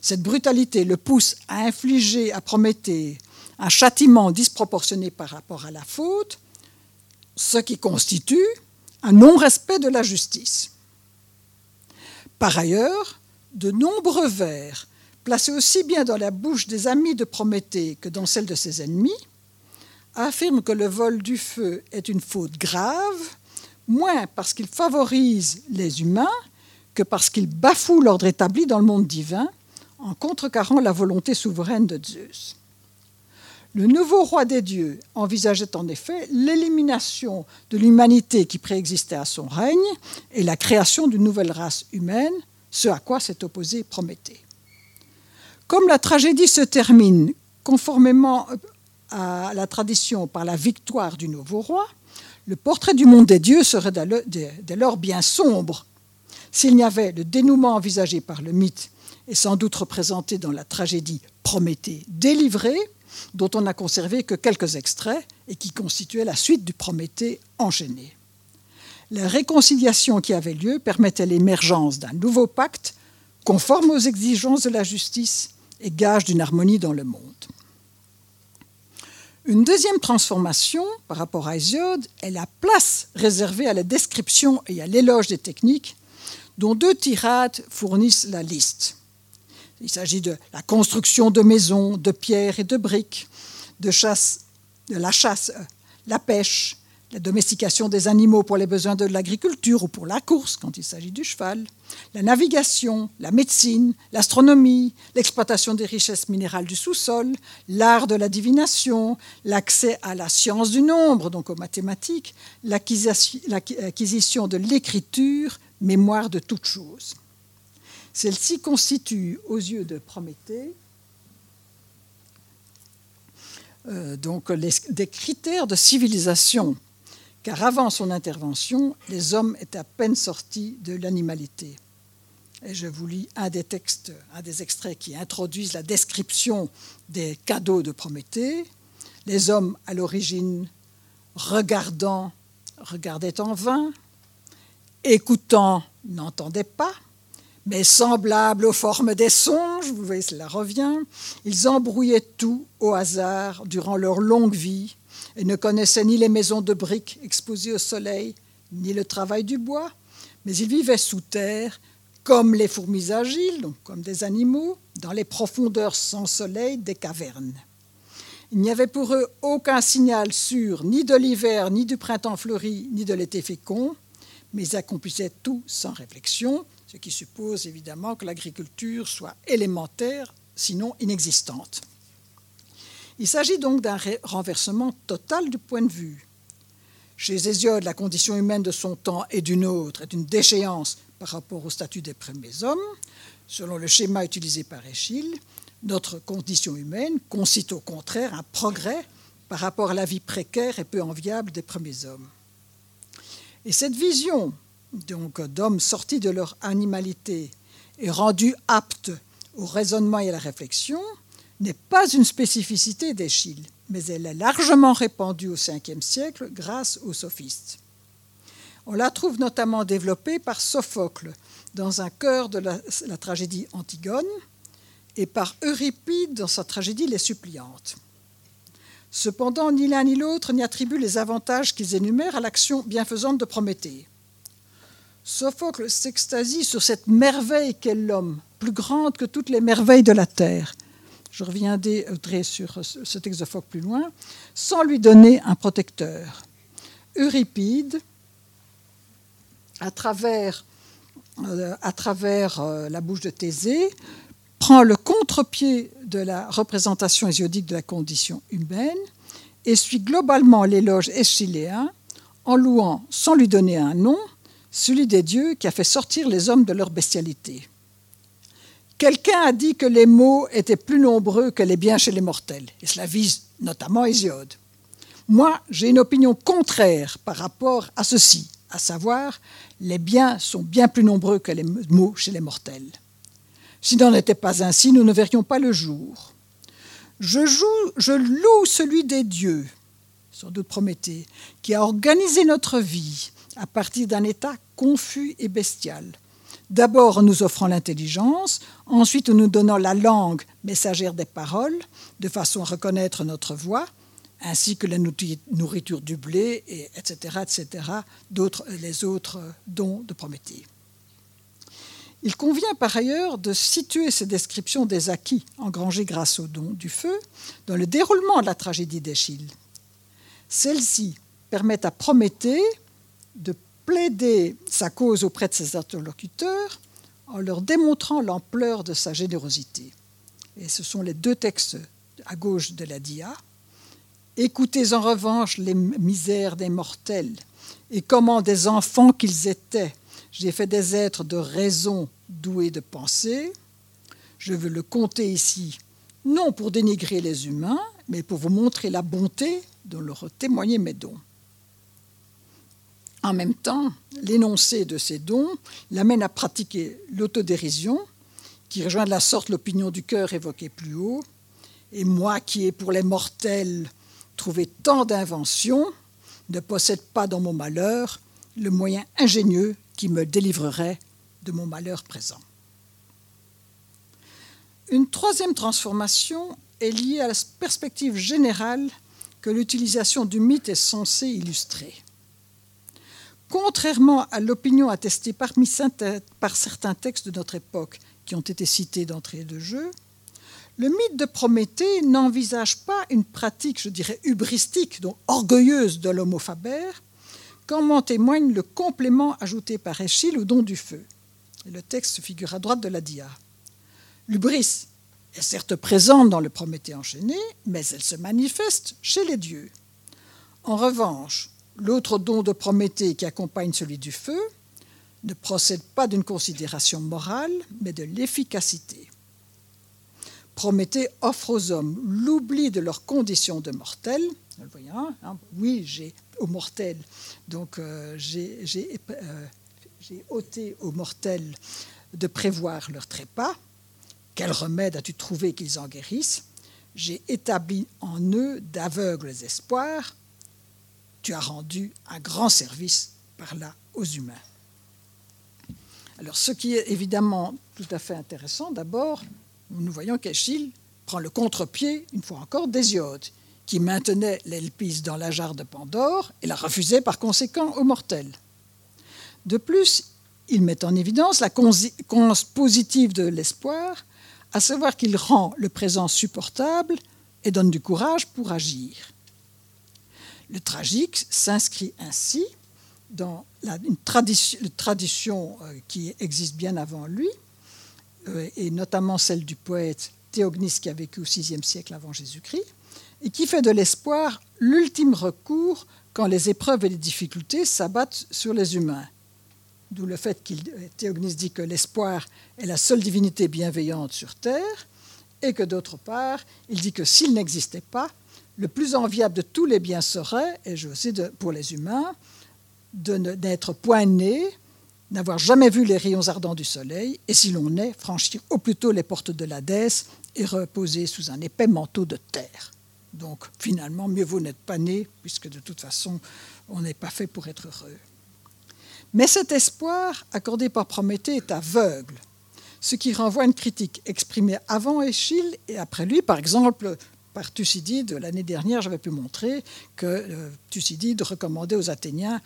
Cette brutalité le pousse à infliger à Prométhée un châtiment disproportionné par rapport à la faute, ce qui constitue un non-respect de la justice. Par ailleurs, de nombreux vers, placés aussi bien dans la bouche des amis de Prométhée que dans celle de ses ennemis, affirment que le vol du feu est une faute grave, moins parce qu'il favorise les humains que parce qu'il bafoue l'ordre établi dans le monde divin en contrecarrant la volonté souveraine de Zeus. Le nouveau roi des dieux envisageait en effet l'élimination de l'humanité qui préexistait à son règne et la création d'une nouvelle race humaine, ce à quoi s'est opposé Prométhée. Comme la tragédie se termine conformément à la tradition par la victoire du nouveau roi, le portrait du monde des dieux serait dès lors bien sombre s'il n'y avait le dénouement envisagé par le mythe et sans doute représenté dans la tragédie Prométhée délivré, dont on n'a conservé que quelques extraits et qui constituaient la suite du Prométhée enchaîné. La réconciliation qui avait lieu permettait l'émergence d'un nouveau pacte conforme aux exigences de la justice et gage d'une harmonie dans le monde. Une deuxième transformation par rapport à Hésiode est la place réservée à la description et à l'éloge des techniques, dont deux tirades fournissent la liste. Il s'agit de la construction de maisons, de pierres et de briques, de, la chasse, euh, la pêche, la domestication des animaux pour les besoins de l'agriculture ou pour la course quand il s'agit du cheval, la navigation, la médecine, l'astronomie, l'exploitation des richesses minérales du sous-sol, l'art de la divination, l'accès à la science du nombre, donc aux mathématiques, l'acquisition de l'écriture, mémoire de toutes choses. Celle-ci constitue, aux yeux de Prométhée, euh, donc des critères de civilisation, car avant son intervention, les hommes étaient à peine sortis de l'animalité. Et je vous lis un des textes, un des extraits qui introduisent la description des cadeaux de Prométhée. Les hommes, à l'origine, regardant, regardaient en vain, écoutant, n'entendaient pas, mais semblables aux formes des songes, vous voyez, cela revient, ils embrouillaient tout au hasard durant leur longue vie et ne connaissaient ni les maisons de briques exposées au soleil, ni le travail du bois, mais ils vivaient sous terre comme les fourmis agiles, donc comme des animaux, dans les profondeurs sans soleil des cavernes. Il n'y avait pour eux aucun signal sûr ni de l'hiver, ni du printemps fleuri, ni de l'été fécond, mais ils accomplissaient tout sans réflexion, ce qui suppose évidemment que l'agriculture soit élémentaire, sinon inexistante. Il s'agit donc d'un renversement total du point de vue. Chez Hésiode, la condition humaine de son temps et d'une autre est une déchéance par rapport au statut des premiers hommes. Selon le schéma utilisé par Échille, notre condition humaine consiste au contraire un progrès par rapport à la vie précaire et peu enviable des premiers hommes. Et cette vision d'hommes sortis de leur animalité et rendus aptes au raisonnement et à la réflexion, n'est pas une spécificité d'Échille, mais elle est largement répandue au Ve siècle grâce aux sophistes. On la trouve notamment développée par Sophocle dans un chœur de la, la tragédie Antigone et par Euripide dans sa tragédie Les Suppliantes. Cependant, ni l'un ni l'autre n'y attribuent les avantages qu'ils énumèrent à l'action bienfaisante de Prométhée. Sophocle s'extasie sur cette merveille qu'est l'homme, plus grande que toutes les merveilles de la terre. Je reviendrai sur ce texte de Sophocle plus loin, sans lui donner un protecteur. Euripide, à travers euh, euh, la bouche de Thésée, prend le contre-pied de la représentation hésiodique de la condition humaine et suit globalement l'éloge eschyléen en louant, sans lui donner un nom, celui des dieux qui a fait sortir les hommes de leur bestialité. Quelqu'un a dit que les maux étaient plus nombreux que les biens chez les mortels, et cela vise notamment Hésiode. Moi, j'ai une opinion contraire par rapport à ceci, à savoir, les biens sont bien plus nombreux que les maux chez les mortels. S'il n'en était pas ainsi, nous ne verrions pas le jour. Je, joue, je loue celui des dieux, sans doute Prométhée, qui a organisé notre vie à partir d'un état confus et bestial. D'abord en nous offrant l'intelligence, ensuite en nous donnant la langue messagère des paroles, de façon à reconnaître notre voix, ainsi que la nourriture du blé, et etc., etc., d'autres, les autres dons de Prométhée. Il convient par ailleurs de situer ces descriptions des acquis engrangés grâce au don du feu dans le déroulement de la tragédie d'Échille. Celle-ci permet à Prométhée de plaider sa cause auprès de ses interlocuteurs en leur démontrant l'ampleur de sa générosité. Et ce sont les deux textes à gauche de la dia. Écoutez en revanche les misères des mortels et comment des enfants qu'ils étaient j'ai fait des êtres de raison doués de pensée. Je veux le compter ici, non pour dénigrer les humains, mais pour vous montrer la bonté dont leur témoigner mes dons. En même temps, l'énoncé de ces dons l'amène à pratiquer l'autodérision, qui rejoint de la sorte l'opinion du cœur évoquée plus haut. Et moi qui ai pour les mortels trouvé tant d'inventions, ne possède pas dans mon malheur le moyen ingénieux qui me délivrerait de mon malheur présent. Une troisième transformation est liée à la perspective générale que l'utilisation du mythe est censée illustrer. Contrairement à l'opinion attestée parmi par certains textes de notre époque qui ont été cités d'entrée de jeu, le mythe de Prométhée n'envisage pas une pratique, je dirais, hubristique, donc orgueilleuse de l'homo faber, comme en témoigne le complément ajouté par Échille au don du feu. le texte figure à droite de la dia. L'ubris est certes présente dans le Prométhée enchaîné, mais elle se manifeste chez les dieux. En revanche, L'autre don de Prométhée qui accompagne celui du feu ne procède pas d'une considération morale, mais de l'efficacité. Prométhée offre aux hommes l'oubli de leur condition de mortels. Hein, oui, j'ai aux mortels, donc euh, euh, j'ai ôté aux mortels de prévoir leur trépas. Quel remède as-tu trouvé qu'ils en guérissent? J'ai établi en eux d'aveugles espoirs tu as rendu un grand service par là aux humains. Alors, ce qui est évidemment tout à fait intéressant, d'abord, nous voyons qu'Echille prend le contre-pied, une fois encore, d'Hésiode, qui maintenait l'Elpis dans la jarre de Pandore et la refusait par conséquent aux mortels. De plus, il met en évidence la conséquence positive de l'espoir, à savoir qu'il rend le présent supportable et donne du courage pour agir. Le tragique s'inscrit ainsi dans une tradition, euh, qui existe bien avant lui, euh, et notamment celle du poète Théognis qui a vécu au VIe siècle avant Jésus-Christ, et qui fait de l'espoir l'ultime recours quand les épreuves et les difficultés s'abattent sur les humains. D'où le fait que Théognis dit que l'espoir est la seule divinité bienveillante sur terre, et que d'autre part, il dit que s'il n'existait pas, le plus enviable de tous les biens serait, et je sais pour les humains, d'être point né, n'avoir jamais vu les rayons ardents du soleil, et si l'on est, franchir au plus tôt les portes de l'Hadès et reposer sous un épais manteau de terre. Donc finalement, mieux vaut n'être pas né, puisque de toute façon, on n'est pas fait pour être heureux. Mais cet espoir accordé par Prométhée est aveugle, ce qui renvoie à une critique exprimée avant Échille et après lui. Par exemple, par Thucydide, l'année dernière, j'avais pu montrer que euh, Thucydide recommandait aux Athéniens,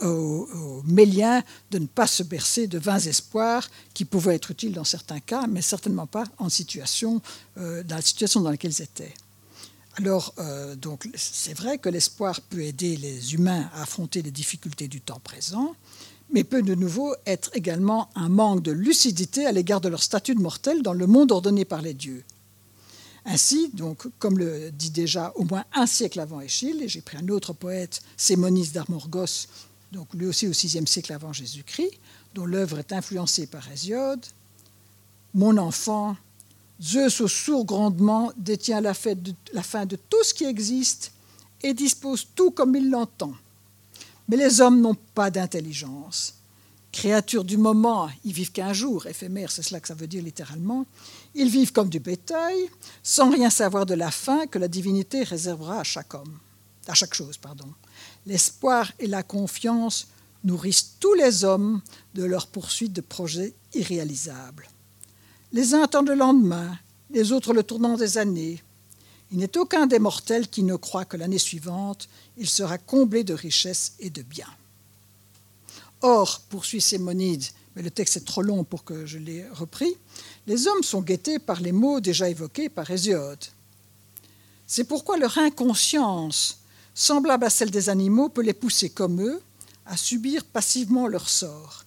aux, Méliens, de ne pas se bercer de vains espoirs qui pouvaient être utiles dans certains cas, mais certainement pas euh, dans la situation dans laquelle ils étaient. Alors, euh, donc, c'est vrai que l'espoir peut aider les humains à affronter les difficultés du temps présent, mais peut de nouveau être également un manque de lucidité à l'égard de leur statut de mortel dans le monde ordonné par les dieux. Ainsi, donc, comme le dit déjà au moins un siècle avant Échille, et j'ai pris un autre poète, Sémonis d'Armorgos, donc lui aussi au VIe siècle avant Jésus-Christ, dont l'œuvre est influencée par Hésiode, Mon enfant, Zeus au sourd grandement détient la, la fin de tout ce qui existe et dispose tout comme il l'entend. Mais les hommes n'ont pas d'intelligence. Créatures du moment, ils vivent qu'un jour, éphémère, c'est cela que ça veut dire littéralement. Ils vivent comme du bétail, sans rien savoir de la fin que la divinité réservera à chaque homme, à chaque chose, pardon. L'espoir et la confiance nourrissent tous les hommes de leur poursuite de projets irréalisables. Les uns attendent le lendemain, les autres le tournant des années. Il n'est aucun des mortels qui ne croit que l'année suivante, il sera comblé de richesses et de biens. Or, poursuit Sémonide, mais le texte est trop long pour que je l'ai repris, les hommes sont guettés par les mots déjà évoqués par Hésiode. C'est pourquoi leur inconscience, semblable à celle des animaux, peut les pousser comme eux à subir passivement leur sort,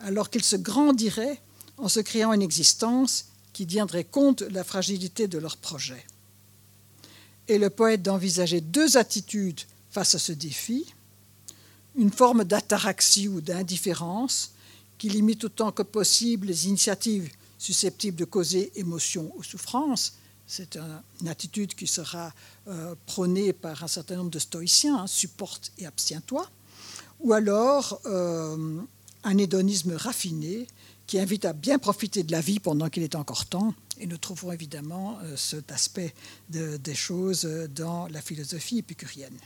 alors qu'ils se grandiraient en se créant une existence qui tiendrait compte de la fragilité de leur projet. Et le poète d'envisager deux attitudes face à ce défi, une forme d'ataraxie ou d'indifférence qui limite autant que possible les initiatives susceptibles de causer émotion ou souffrance. C'est une attitude qui sera euh, prônée par un certain nombre de stoïciens, hein, supporte et abstiens-toi, ou alors euh, un hédonisme raffiné qui invite à bien profiter de la vie pendant qu'il est encore temps. Et nous trouvons évidemment euh, cet aspect des choses dans la philosophie épicurienne.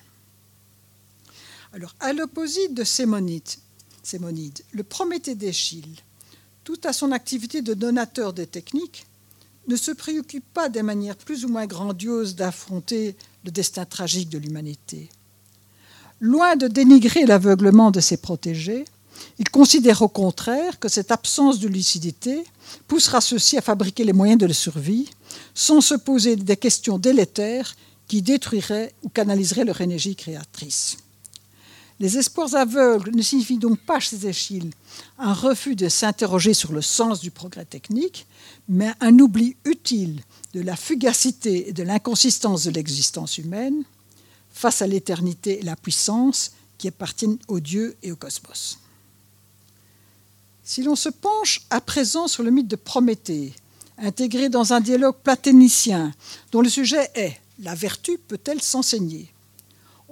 Alors, à l'opposite de Sémonide, le Prométhée d'Échille, tout à son activité de donateur des techniques, ne se préoccupe pas des manières plus ou moins grandioses d'affronter le destin tragique de l'humanité. Loin de dénigrer l'aveuglement de ses protégés, il considère au contraire que cette absence de lucidité poussera ceux-ci à fabriquer les moyens de la survie sans se poser des questions délétères qui détruiraient ou canaliseraient leur énergie créatrice. Les espoirs aveugles ne signifient donc pas chez Échille un refus de s'interroger sur le sens du progrès technique, mais un oubli utile de la fugacité et de l'inconsistance de l'existence humaine face à l'éternité et la puissance qui appartiennent aux dieux et au cosmos. Si l'on se penche à présent sur le mythe de Prométhée, intégré dans un dialogue platénicien dont le sujet est La vertu peut-elle s'enseigner?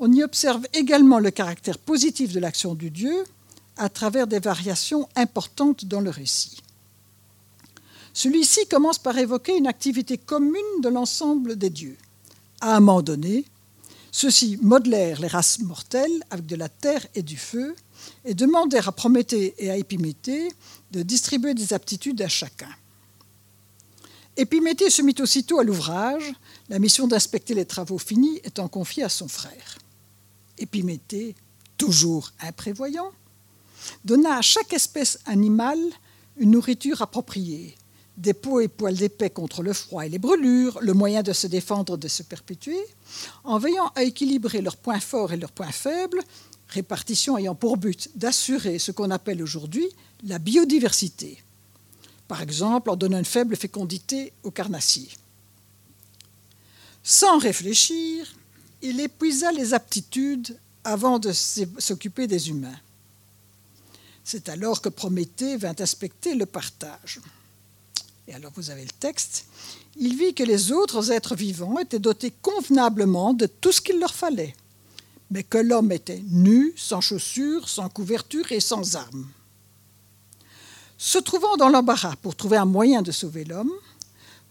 On y observe également le caractère positif de l'action du Dieu à travers des variations importantes dans le récit. Celui-ci commence par évoquer une activité commune de l'ensemble des dieux. À un moment donné, ceux-ci modelèrent les races mortelles avec de la terre et du feu et demandèrent à Prométhée et à Épiméthée de distribuer des aptitudes à chacun. Épiméthée se mit aussitôt à l'ouvrage, la mission d'inspecter les travaux finis étant confiée à son frère. Épiméthée, toujours imprévoyant, donna à chaque espèce animale une nourriture appropriée, des peaux et poils d'épais contre le froid et les brûlures, le moyen de se défendre, de se perpétuer, en veillant à équilibrer leurs points forts et leurs points faibles, répartition ayant pour but d'assurer ce qu'on appelle aujourd'hui la biodiversité. Par exemple, en donnant une faible fécondité aux carnassiers. Sans réfléchir, il épuisa les aptitudes avant de s'occuper des humains. C'est alors que Prométhée vint inspecter le partage. Et alors vous avez le texte. Il vit que les autres êtres vivants étaient dotés convenablement de tout ce qu'il leur fallait, mais que l'homme était nu, sans chaussures, sans couverture et sans armes. Se trouvant dans l'embarras pour trouver un moyen de sauver l'homme,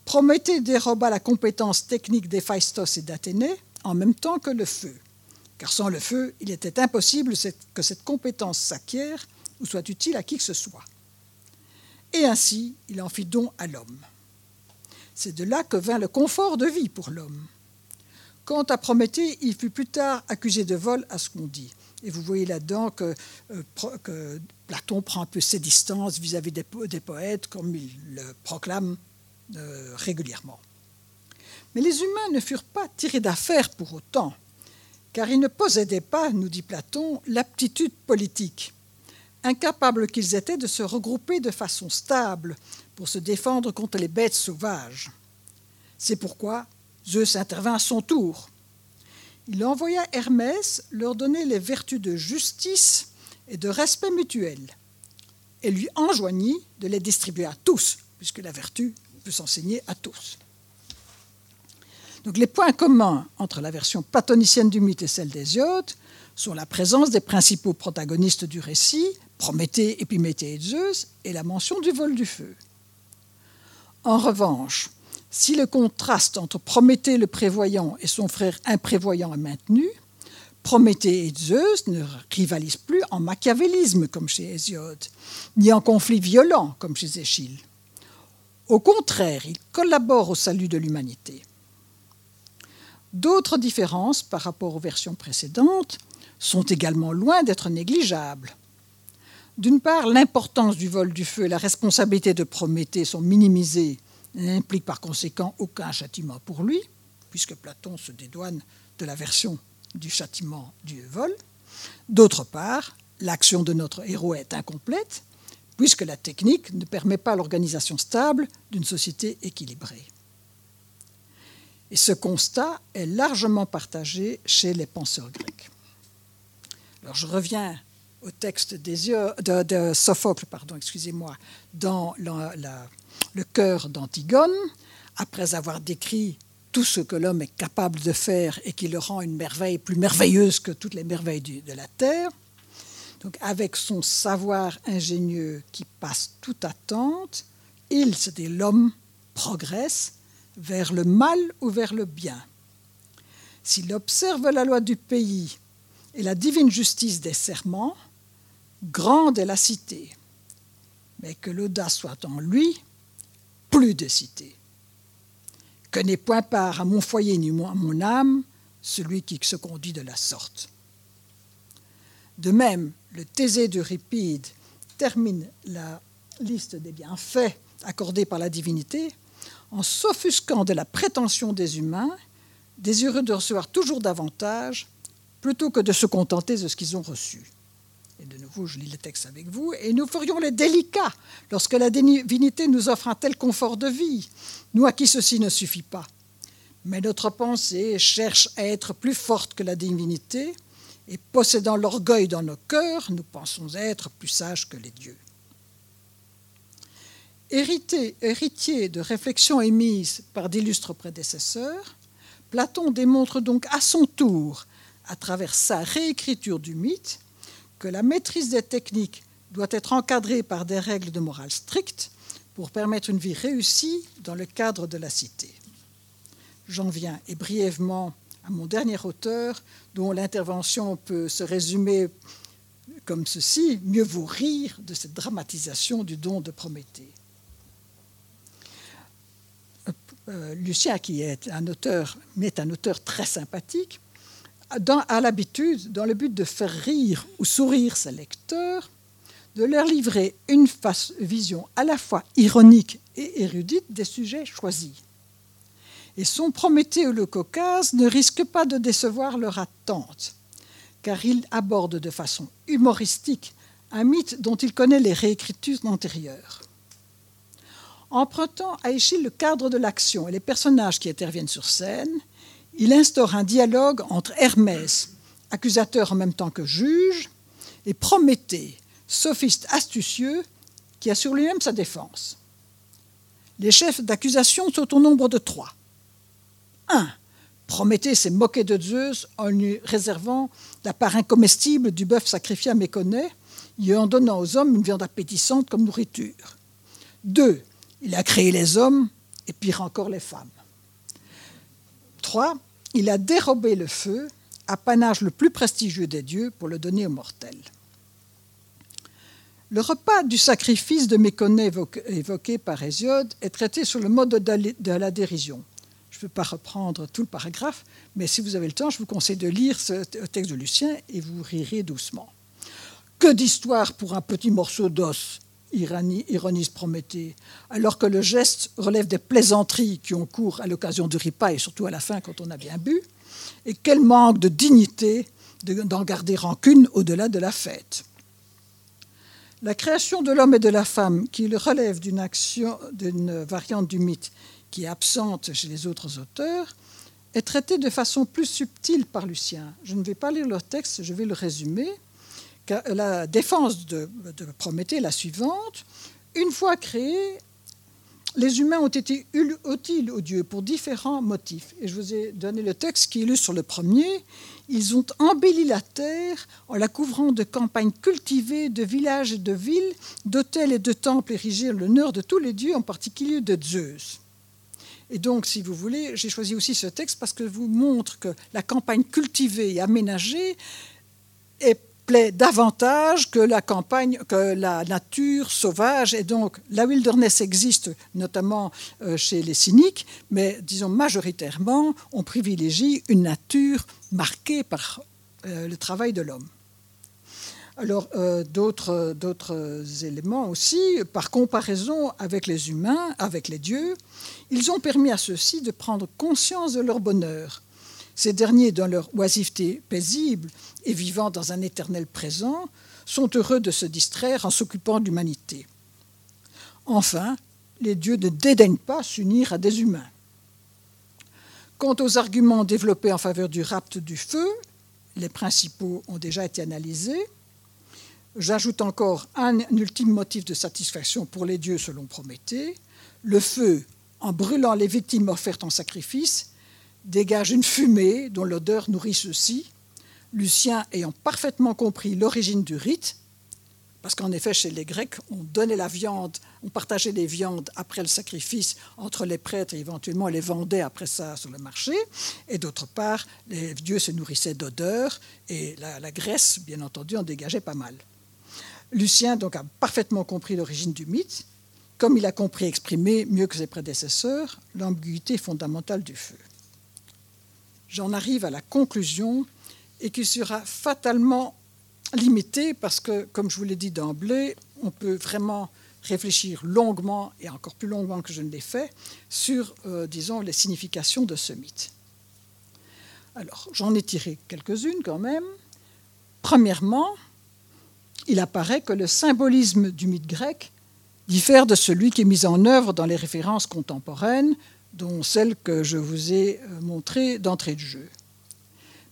Prométhée déroba la compétence technique d'Héphaïstos et d'Athénée en même temps que le feu, car sans le feu, il était impossible que cette compétence s'acquiert ou soit utile à qui que ce soit. Et ainsi, il en fit don à l'homme. C'est de là que vint le confort de vie pour l'homme. Quant à Prométhée, il fut plus tard accusé de vol à ce qu'on dit. Et vous voyez là-dedans que, euh, Platon prend un peu ses distances vis-à-vis des, poètes, comme il le proclame euh, régulièrement. Mais les humains ne furent pas tirés d'affaire pour autant, car ils ne possédaient pas, nous dit Platon, l'aptitude politique, incapables qu'ils étaient de se regrouper de façon stable pour se défendre contre les bêtes sauvages. C'est pourquoi Zeus intervint à son tour. Il envoya Hermès leur donner les vertus de justice et de respect mutuel, et lui enjoignit de les distribuer à tous, puisque la vertu peut s'enseigner à tous. Les points communs entre la version platonicienne du mythe et celle d'Hésiode sont la présence des principaux protagonistes du récit, Prométhée, Épiméthée et Zeus, et la mention du vol du feu. En revanche, si le contraste entre Prométhée le prévoyant et son frère imprévoyant est maintenu, Prométhée et Zeus ne rivalisent plus en machiavélisme comme chez Hésiode, ni en conflit violent comme chez Échille. Au contraire, ils collaborent au salut de l'humanité. D'autres différences par rapport aux versions précédentes sont également loin d'être négligeables. D'une part, l'importance du vol du feu et la responsabilité de Prométhée sont minimisées et n'impliquent par conséquent aucun châtiment pour lui, puisque Platon se dédouane de la version du châtiment du vol. D'autre part, l'action de notre héros est incomplète, puisque la technique ne permet pas l'organisation stable d'une société équilibrée. Et ce constat est largement partagé chez les penseurs grecs. Alors je reviens au texte de, Sophocle, pardon, excusez-moi, dans le cœur d'Antigone, après avoir décrit tout ce que l'homme est capable de faire et qui le rend une merveille plus merveilleuse que toutes les merveilles de la terre. Avec son savoir ingénieux qui passe toute attente, il, c'est-à-dire l'homme, progresse vers le mal ou vers le bien. S'il observe la loi du pays et la divine justice des serments, grande est la cité, mais que l'audace soit en lui, plus de cité. Que n'ait point part à mon foyer ni à mon âme celui qui se conduit de la sorte. De même, le Thésée d'Euripide termine la liste des bienfaits accordés par la divinité en s'offusquant de la prétention des humains, désireux de recevoir toujours davantage, plutôt que de se contenter de ce qu'ils ont reçu. Et de nouveau, je lis le texte avec vous, et nous ferions les délicats lorsque la divinité nous offre un tel confort de vie, nous à qui ceci ne suffit pas? Mais notre pensée cherche à être plus forte que la divinité, et possédant l'orgueil dans nos cœurs, nous pensons être plus sages que les dieux. Héritier de réflexions émises par d'illustres prédécesseurs, Platon démontre donc à son tour, à travers sa réécriture du mythe, que la maîtrise des techniques doit être encadrée par des règles de morale strictes pour permettre une vie réussie dans le cadre de la cité. J'en viens, et brièvement, à mon dernier auteur, dont l'intervention peut se résumer comme ceci, mieux vaut rire de cette dramatisation du don de Prométhée. Euh, Lucien, qui est un auteur, mais un auteur très sympathique, a l'habitude, dans le but de faire rire ou sourire ses lecteurs, de leur livrer une vision à la fois ironique et érudite des sujets choisis. Et son Prométhée ou le Caucase ne risque pas de décevoir leur attente, car il aborde de façon humoristique un mythe dont il connaît les réécritures antérieures. Empruntant à Échille le cadre de l'action et les personnages qui interviennent sur scène, il instaure un dialogue entre Hermès, accusateur en même temps que juge, et Prométhée, sophiste astucieux, qui assure lui-même sa défense. Les chefs d'accusation sont au nombre de trois. 1. Prométhée s'est moqué de Zeus en lui réservant la part incomestible du bœuf sacrifié à Méconais et en donnant aux hommes une viande appétissante comme nourriture. 2. Il a créé les hommes et pire encore les femmes. 3 il a dérobé le feu, apanage le plus prestigieux des dieux, pour le donner aux mortels. Le repas du sacrifice de Méconais évoqué par Hésiode est traité sur le mode de la dérision. Je ne peux pas reprendre tout le paragraphe, mais si vous avez le temps, je vous conseille de lire ce texte de Lucien et vous rirez doucement. Que d'histoire pour un petit morceau d'os ironise Prométhée, alors que le geste relève des plaisanteries qui ont cours à l'occasion du repas et surtout à la fin quand on a bien bu, et quel manque de dignité d'en garder rancune au-delà de la fête. La création de l'homme et de la femme, qui relève d'une action, d'une variante du mythe qui est absente chez les autres auteurs, est traitée de façon plus subtile par Lucien. Je ne vais pas lire le texte, je vais le résumer. La défense de, de Prométhée est la suivante. Une fois créé, les humains ont été utiles aux dieux pour différents motifs. Et je vous ai donné le texte qui illustre le premier. Ils ont embelli la terre en la couvrant de campagnes cultivées, de villages et de villes, d'hôtels et de temples érigés en l'honneur de tous les dieux, en particulier de Zeus. Et donc, si vous voulez, j'ai choisi aussi ce texte parce que vous montre que la campagne cultivée et aménagée est plaît davantage que la campagne, que la nature sauvage. Et donc, la wilderness existe notamment euh, chez les cyniques, mais disons majoritairement, on privilégie une nature marquée par euh, le travail de l'homme. Alors, euh, d'autres, d'autres éléments aussi, par comparaison avec les humains, avec les dieux, ils ont permis à ceux-ci de prendre conscience de leur bonheur ces derniers, dans leur oisiveté paisible et vivant dans un éternel présent, sont heureux de se distraire en s'occupant de l'humanité. Enfin, les dieux ne dédaignent pas s'unir à des humains. Quant aux arguments développés en faveur du rapt du feu, les principaux ont déjà été analysés. J'ajoute encore un, ultime motif de satisfaction pour les dieux selon Prométhée. Le feu, en brûlant les victimes offertes en sacrifice, dégage une fumée dont l'odeur nourrit ceux-ci. Lucien ayant parfaitement compris l'origine du rite, parce qu'en effet, chez les Grecs, on donnait la viande, on partageait les viandes après le sacrifice entre les prêtres et éventuellement les vendait après ça sur le marché. Et d'autre part, les dieux se nourrissaient d'odeur et la, la, graisse, bien entendu, en dégageait pas mal. Lucien donc a parfaitement compris l'origine du mythe, comme il a compris exprimer mieux que ses prédécesseurs l'ambiguïté fondamentale du feu j'en arrive à la conclusion et qui sera fatalement limitée parce que, comme je vous l'ai dit d'emblée, on peut vraiment réfléchir longuement et encore plus longuement que je ne l'ai fait sur, euh, disons, les significations de ce mythe. Alors, j'en ai tiré quelques-unes quand même. Premièrement, il apparaît que le symbolisme du mythe grec diffère de celui qui est mis en œuvre dans les références contemporaines dont celle que je vous ai euh, montrée d'entrée de jeu.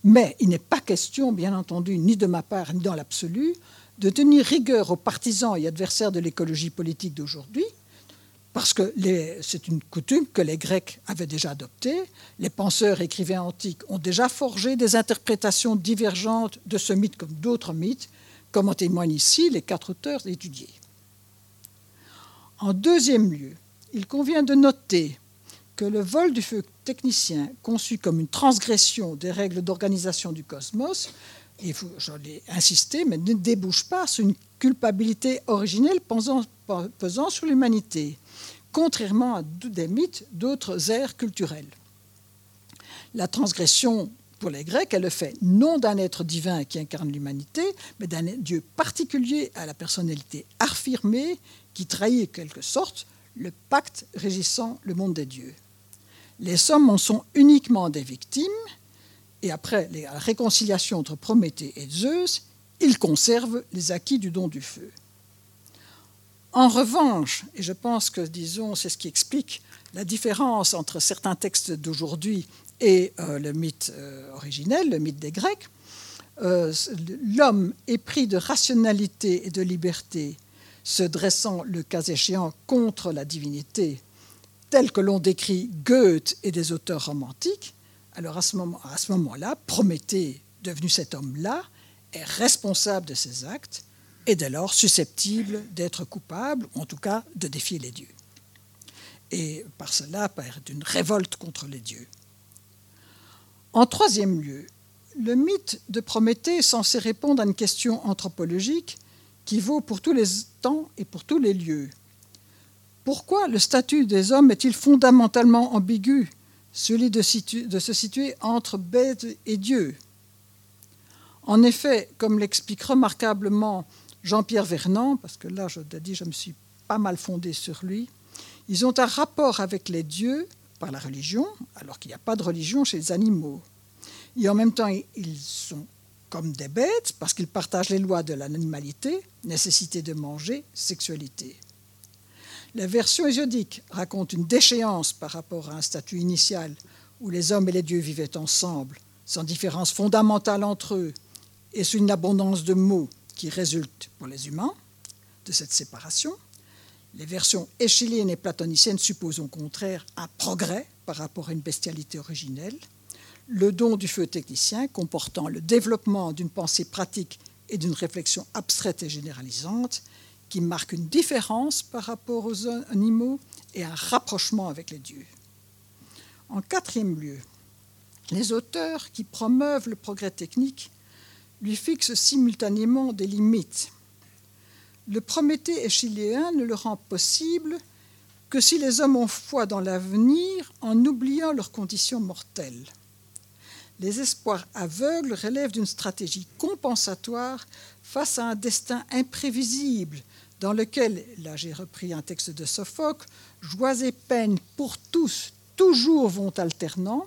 Mais il n'est pas question, bien entendu, ni de ma part, ni dans l'absolu, de tenir rigueur aux partisans et adversaires de l'écologie politique d'aujourd'hui, parce que c'est une coutume que les Grecs avaient déjà adoptée. Les penseurs et écrivains antiques ont déjà forgé des interprétations divergentes de ce mythe comme d'autres mythes, comme en témoignent ici les quatre auteurs étudiés. En deuxième lieu, il convient de noter que le vol du feu technicien, conçu comme une transgression des règles d'organisation du cosmos, et j'en ai insisté, mais ne débouche pas sur une culpabilité originelle pesant, pesant sur l'humanité, contrairement à des mythes d'autres ères culturelles. La transgression, pour les Grecs, elle le fait non d'un être divin qui incarne l'humanité, mais d'un Dieu particulier à la personnalité affirmée qui trahit en quelque sorte le pacte régissant le monde des dieux. Les hommes en sont uniquement des victimes, et après la réconciliation entre Prométhée et Zeus, ils conservent les acquis du don du feu. En revanche, et je pense que, disons, c'est ce qui explique la différence entre certains textes d'aujourd'hui et euh, le mythe euh, originel, le mythe des Grecs, euh, l'homme épris de rationalité et de liberté, se dressant le cas échéant contre la divinité tel que l'on décrit Goethe et des auteurs romantiques, alors à ce moment-là, Prométhée, devenu cet homme-là, est responsable de ses actes et dès lors susceptible d'être coupable, ou en tout cas de défier les dieux. Et par cela, par une révolte contre les dieux. En troisième lieu, le mythe de Prométhée est censé répondre à une question anthropologique qui vaut pour tous les temps et pour tous les lieux. Pourquoi le statut des hommes est-il fondamentalement ambigu, celui de, se situer entre bête et Dieu En effet, comme l'explique remarquablement Jean-Pierre Vernant, parce que là, je je me suis pas mal fondé sur lui, ils ont un rapport avec les dieux par la religion, alors qu'il n'y a pas de religion chez les animaux. Et en même temps, ils sont comme des bêtes parce qu'ils partagent les lois de l'animalité, nécessité de manger, sexualité. La version hésiodique raconte une déchéance par rapport à un statut initial où les hommes et les dieux vivaient ensemble, sans différence fondamentale entre eux, et sous une abondance de mots qui résulte pour les humains de cette séparation. Les versions échéliennes et platoniciennes supposent au contraire un progrès par rapport à une bestialité originelle. Le don du feu technicien comportant le développement d'une pensée pratique et d'une réflexion abstraite et généralisante qui marque une différence par rapport aux animaux et un rapprochement avec les dieux. En quatrième lieu, les auteurs qui promeuvent le progrès technique lui fixent simultanément des limites. Le Prométhée échiléen ne le rend possible que si les hommes ont foi dans l'avenir en oubliant leurs conditions mortelles. Les espoirs aveugles relèvent d'une stratégie compensatoire face à un destin imprévisible dans lequel, là j'ai repris un texte de Sophocle, joies et peines pour tous toujours vont alternant.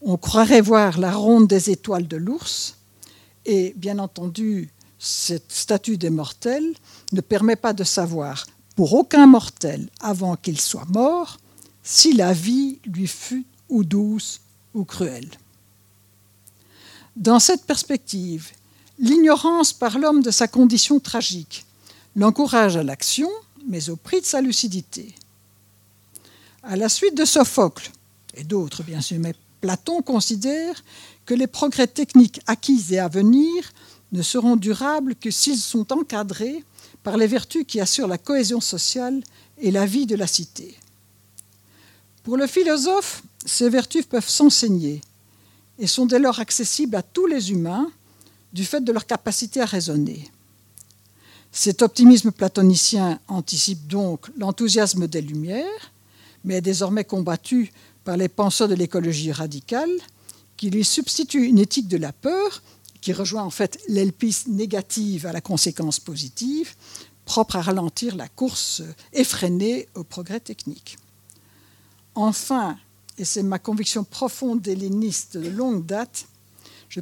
On croirait voir la ronde des étoiles de l'ours, et bien entendu, cette statue des mortels ne permet pas de savoir pour aucun mortel avant qu'il soit mort si la vie lui fut ou douce ou cruelle. Dans cette perspective, l'ignorance par l'homme de sa condition tragique l'encourage à l'action, mais au prix de sa lucidité. À la suite de Sophocle, et d'autres bien sûr, mais Platon considère que les progrès techniques acquis et à venir ne seront durables que s'ils sont encadrés par les vertus qui assurent la cohésion sociale et la vie de la cité. Pour le philosophe, ces vertus peuvent s'enseigner et sont dès lors accessibles à tous les humains du fait de leur capacité à raisonner. Cet optimisme platonicien anticipe donc l'enthousiasme des Lumières, mais est désormais combattu par les penseurs de l'écologie radicale, qui lui substituent une éthique de la peur, qui rejoint en fait l'elpis négative à la conséquence positive, propre à ralentir la course effrénée au progrès technique. Enfin, et c'est ma conviction profonde helléniste de longue date, je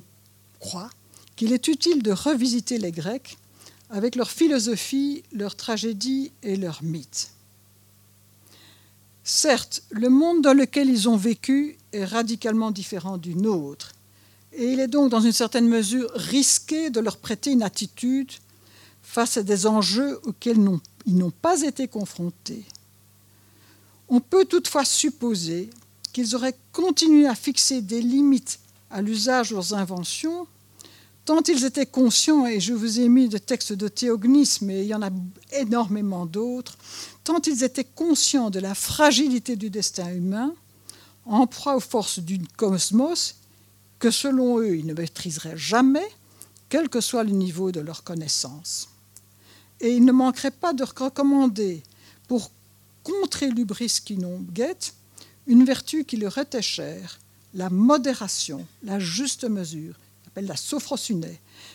crois qu'il est utile de revisiter les Grecs avec leur philosophie, leur tragédie et leurs mythes. Certes, le monde dans lequel ils ont vécu est radicalement différent du nôtre, et il est donc dans une certaine mesure risqué de leur prêter une attitude face à des enjeux auxquels ils n'ont pas été confrontés. On peut toutefois supposer qu'ils auraient continué à fixer des limites à l'usage de leurs inventions tant ils étaient conscients, et je vous ai mis des textes de théognisme, et il y en a énormément d'autres, tant ils étaient conscients de la fragilité du destin humain, en proie aux forces du cosmos, que selon eux, ils ne maîtriseraient jamais, quel que soit le niveau de leur connaissance. Et ils ne manqueraient pas de recommander, pour contrer l'ubris qui nous guette, une vertu qui leur était chère, la modération, la juste mesure, la sophrosune,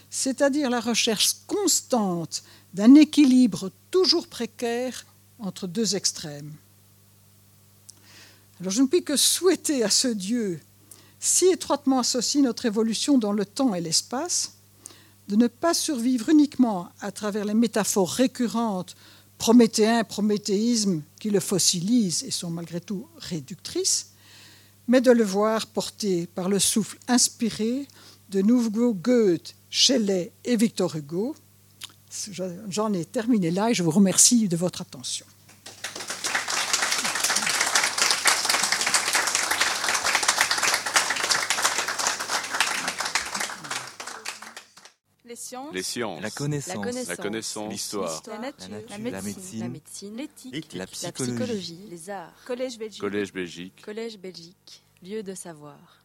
c'est-à-dire la recherche constante d'un équilibre toujours précaire entre deux extrêmes. Alors je ne puis que souhaiter à ce Dieu, si étroitement associé notre évolution dans le temps et l'espace, de ne pas survivre uniquement à travers les métaphores récurrentes prométhéen, prométhéisme qui le fossilisent et sont malgré tout réductrices, mais de le voir porté par le souffle inspiré de nouveau Goethe, Shelley et Victor Hugo. J'en ai terminé là et je vous remercie de votre attention. Les sciences, les sciences, la connaissance, la connaissance, l'histoire, la, nature, la, médecine, médecine, l'éthique, la, psychologie, psychologie, les arts, collège Belgique, collège Belgique, collège Belgique, lieu de savoir.